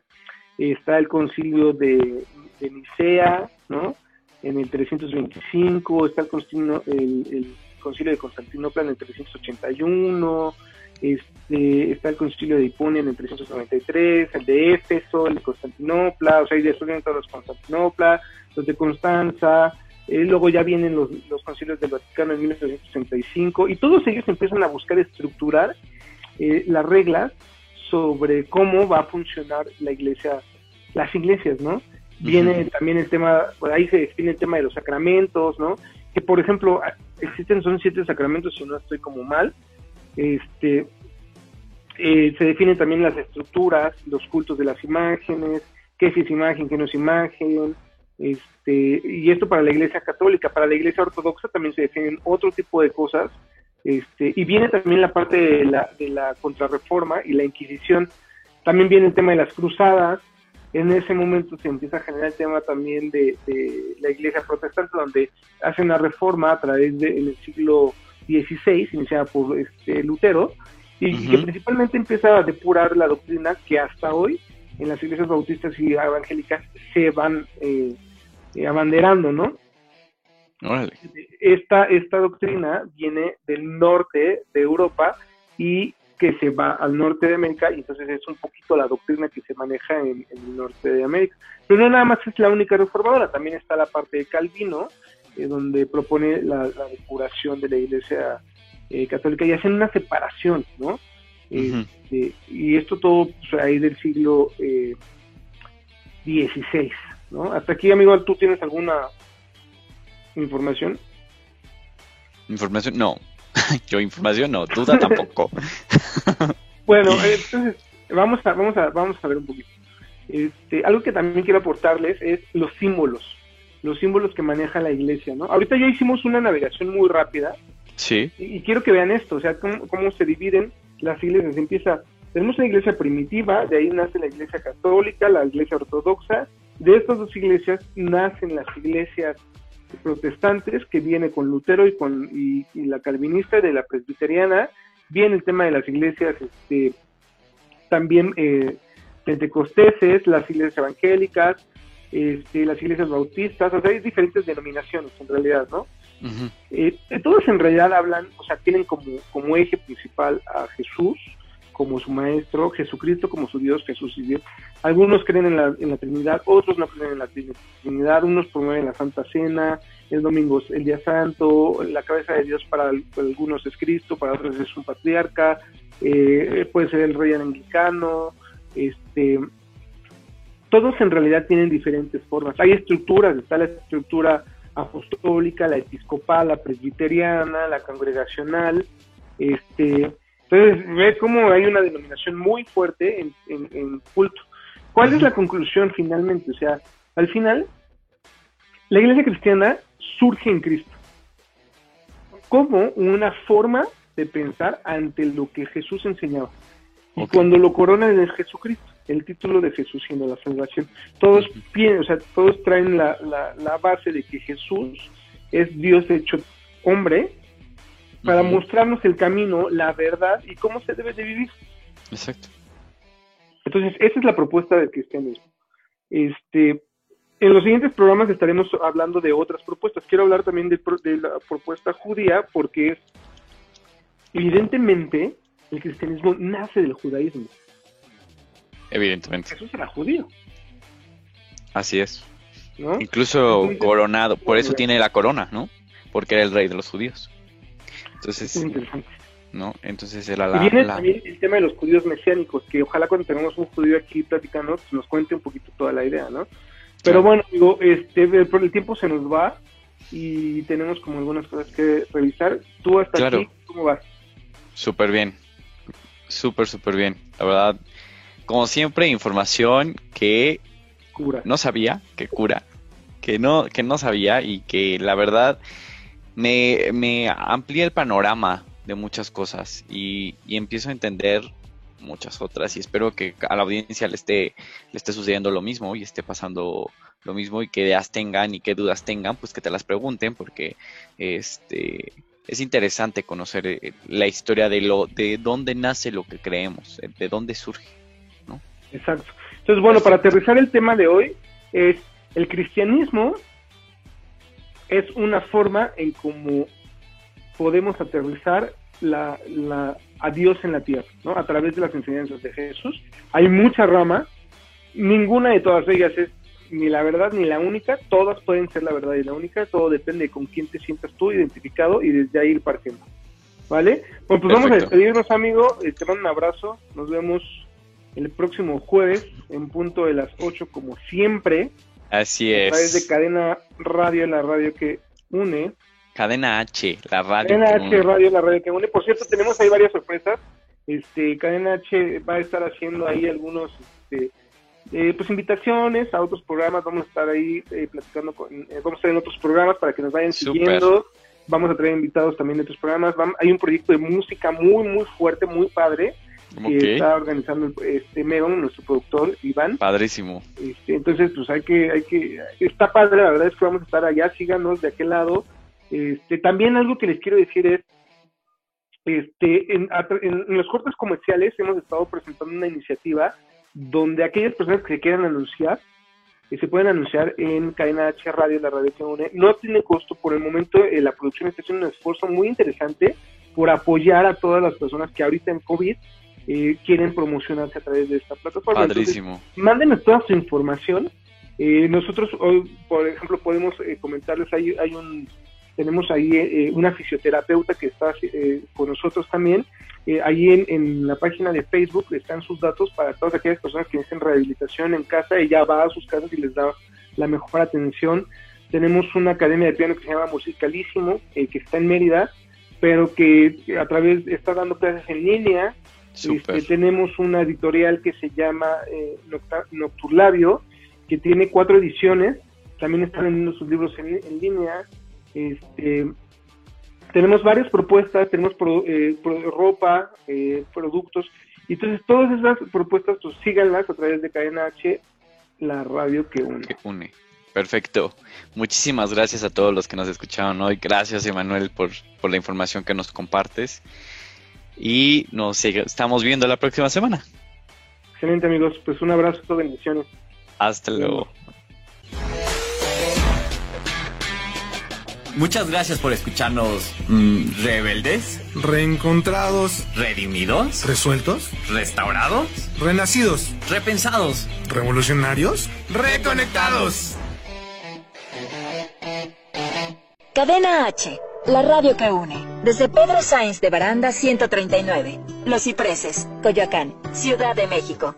está el concilio de, de Nicea, ¿no? En el 325, está el concilio, el, concilio de Constantinopla en el 381, este, está el concilio de Hiponia en el 393, el de Éfeso, el de Constantinopla, o sea, ahí destruyen todos los Constantinopla, los de Constanza, eh, luego ya vienen los, los concilios del Vaticano en 1965, y todos ellos empiezan a buscar estructurar eh, las reglas sobre cómo va a funcionar la iglesia, las iglesias, ¿no? Viene también el tema, por ahí se define el tema de los sacramentos, ¿no? Que por ejemplo, existen, son siete sacramentos, si no estoy como mal. Este, eh, se definen también las estructuras, los cultos de las imágenes, qué es imagen, qué no es imagen, este, y esto para la iglesia católica, para la iglesia ortodoxa también se definen otro tipo de cosas, este, y viene también la parte de la, de la contrarreforma y la Inquisición, también viene el tema de las cruzadas, en ese momento se empieza a generar el tema también de, la iglesia protestante, donde hace una reforma a través de, en el siglo XVI, iniciada por este, Lutero, y que principalmente empieza a depurar la doctrina que hasta hoy en las iglesias bautistas y evangélicas se van eh, eh, abanderando, ¿no? Esta, esta doctrina viene del norte de Europa y que se va al norte de América y entonces es un poquito la doctrina que se maneja en, el norte de América. Pero no nada más es la única reformadora, también está la parte de Calvino, eh, donde propone la, depuración de la iglesia eh, católica y hacen una separación, ¿no? Este, y esto todo pues, ahí del siglo XVI, eh, ¿no? Hasta aquí, amigo, ¿tú tienes alguna información?
Información, no. (laughs) Yo información no, duda tampoco. (laughs)
bueno, entonces vamos a, vamos a, vamos a ver un poquito. Este, algo que también quiero aportarles es los símbolos, los símbolos que maneja la iglesia, ¿no? Ahorita ya hicimos una navegación muy rápida.
Sí.
Y, quiero que vean esto, o sea, cómo, cómo se dividen las iglesias. Empieza, tenemos una iglesia primitiva, de ahí nace la iglesia católica, la iglesia ortodoxa. De estas dos iglesias nacen las iglesias protestantes que viene con Lutero y con y, la calvinista de la presbiteriana viene el tema de las iglesias este también eh, pentecosteses, las iglesias evangélicas, este, las iglesias bautistas, o sea, hay diferentes denominaciones en realidad, ¿no? Eh, todos en realidad hablan, o sea, tienen como, como eje principal a Jesús como su maestro, Jesucristo como su Dios, Jesús y Dios. Algunos creen en la, en la Trinidad, otros no creen en la Trinidad, unos promueven la Santa Cena, el domingo es el día santo, la cabeza de Dios para, algunos es Cristo, para otros es un patriarca, eh, puede ser el rey anglicano, este, todos en realidad tienen diferentes formas. Hay estructuras, está la estructura apostólica, la episcopal, la presbiteriana, la congregacional, este, entonces ve cómo hay una denominación muy fuerte en, en, culto. ¿Cuál es la conclusión finalmente? O sea, al final, la iglesia cristiana surge en Cristo como una forma de pensar ante lo que Jesús enseñaba. Y cuando lo corona es Jesucristo, el título de Jesús siendo la salvación. Todos, o sea, todos traen la, la, base de que Jesús es Dios hecho hombre para mostrarnos el camino, la verdad y cómo se debe de vivir.
Exacto.
Entonces, esa es la propuesta del cristianismo. Este, en los siguientes programas estaremos hablando de otras propuestas. Quiero hablar también de, de la propuesta judía porque es, evidentemente, el cristianismo nace del judaísmo.
Evidentemente.
Jesús era judío.
Así es. Incluso coronado, por eso tiene la corona, ¿no? Porque era el rey de los judíos. Entonces, interesante. ¿no? Entonces era la,
y viene también el tema de los judíos mesiánicos, que ojalá cuando tengamos un judío aquí platicando, pues nos cuente un poquito toda la idea, ¿no? Pero bueno, digo, este, el tiempo se nos va y tenemos como algunas cosas que revisar. Tú hasta aquí, ¿cómo vas?
Súper bien, súper, súper bien. La verdad, como siempre, información que
cura.
no sabía, que cura, que no, que no sabía y que la verdad me, me amplía el panorama de muchas cosas y, empiezo a entender muchas otras y espero que a la audiencia le esté, le esté sucediendo lo mismo y esté pasando lo mismo y que ideas tengan y qué dudas tengan, pues que te las pregunten porque este es interesante conocer eh, la historia de lo de dónde nace lo que creemos, eh, de dónde surge, ¿no?
Exacto. Entonces, bueno, para aterrizar el tema de hoy es el cristianismo es una forma en cómo podemos aterrizar la, la, a Dios en la tierra, ¿no? A través de las enseñanzas de Jesús. Hay mucha rama, ninguna de todas ellas es ni la verdad ni la única, todas pueden ser la verdad y la única, todo depende de con quién te sientas tú identificado y desde ahí ir partiendo. ¿Vale? Bueno, pues vamos a despedirnos, amigo. Eh, te mando un abrazo. Nos vemos el próximo jueves en punto de las 8, como siempre.
Así es. A
través de Cadena Radio, la radio que une.
Cadena H, la radio.
Cadena H, radio, la radio que une. Por cierto, tenemos ahí varias sorpresas. Este, Cadena H va a estar haciendo ahí algunos, este, eh, pues invitaciones a otros programas. Vamos a estar ahí eh, platicando con, eh, vamos a estar en otros programas para que nos vayan siguiendo. Vamos a traer invitados también de otros programas. hay un proyecto de música muy, muy fuerte, muy padre que está organizando este Megon, nuestro productor Iván.
Padrísimo.
Este, entonces, pues hay que, hay que, está padre, la verdad es que vamos a estar allá, síganos de aquel lado. Este, también algo que les quiero decir es, este, en, los cortes comerciales hemos estado presentando una iniciativa donde aquellas personas que se quieran anunciar, que se pueden anunciar en Cadena H Radio, la radio que une, no tiene costo. Por el momento, eh, la producción está haciendo un esfuerzo muy interesante por apoyar a todas las personas que ahorita en COVID eh, quieren promocionarse a través de esta plataforma.
Padrísimo.
mándenos toda su información. Eh, nosotros hoy, por ejemplo, podemos eh, comentarles, hay, hay un, tenemos ahí una fisioterapeuta que está con nosotros también. ahí en, en, la página de Facebook están sus datos para todas aquellas personas que necesitan rehabilitación en casa. Ella va a sus casas y les da la mejor atención. Tenemos una academia de piano que se llama Musicalísimo, que está en Mérida, pero que a través está dando clases en línea este, tenemos una editorial que se llama eh, Nocturlabio, que tiene cuatro ediciones, también están vendiendo sus libros en, línea. Este, tenemos varias propuestas, tenemos eh, ropa, eh, productos, y entonces todas esas propuestas, pues síganlas a través de Cadena H, la radio que une.
Que une. Perfecto. Muchísimas gracias a todos los que nos escucharon hoy. Gracias, Emanuel, por, por la información que nos compartes y nos estamos viendo la próxima semana.
Excelente amigos, pues un abrazo, bendiciones.
Hasta luego.
Muchas gracias por escucharnos mm, rebeldes,
Reencontrados,
redimidos,
resueltos,
restaurados,
renacidos,
repensados.
revolucionarios, reconectados.
Cadena H, la radio que une. Desde Pedro Sainz de Baranda 139, Los Cipreses, Coyoacán, Ciudad de México.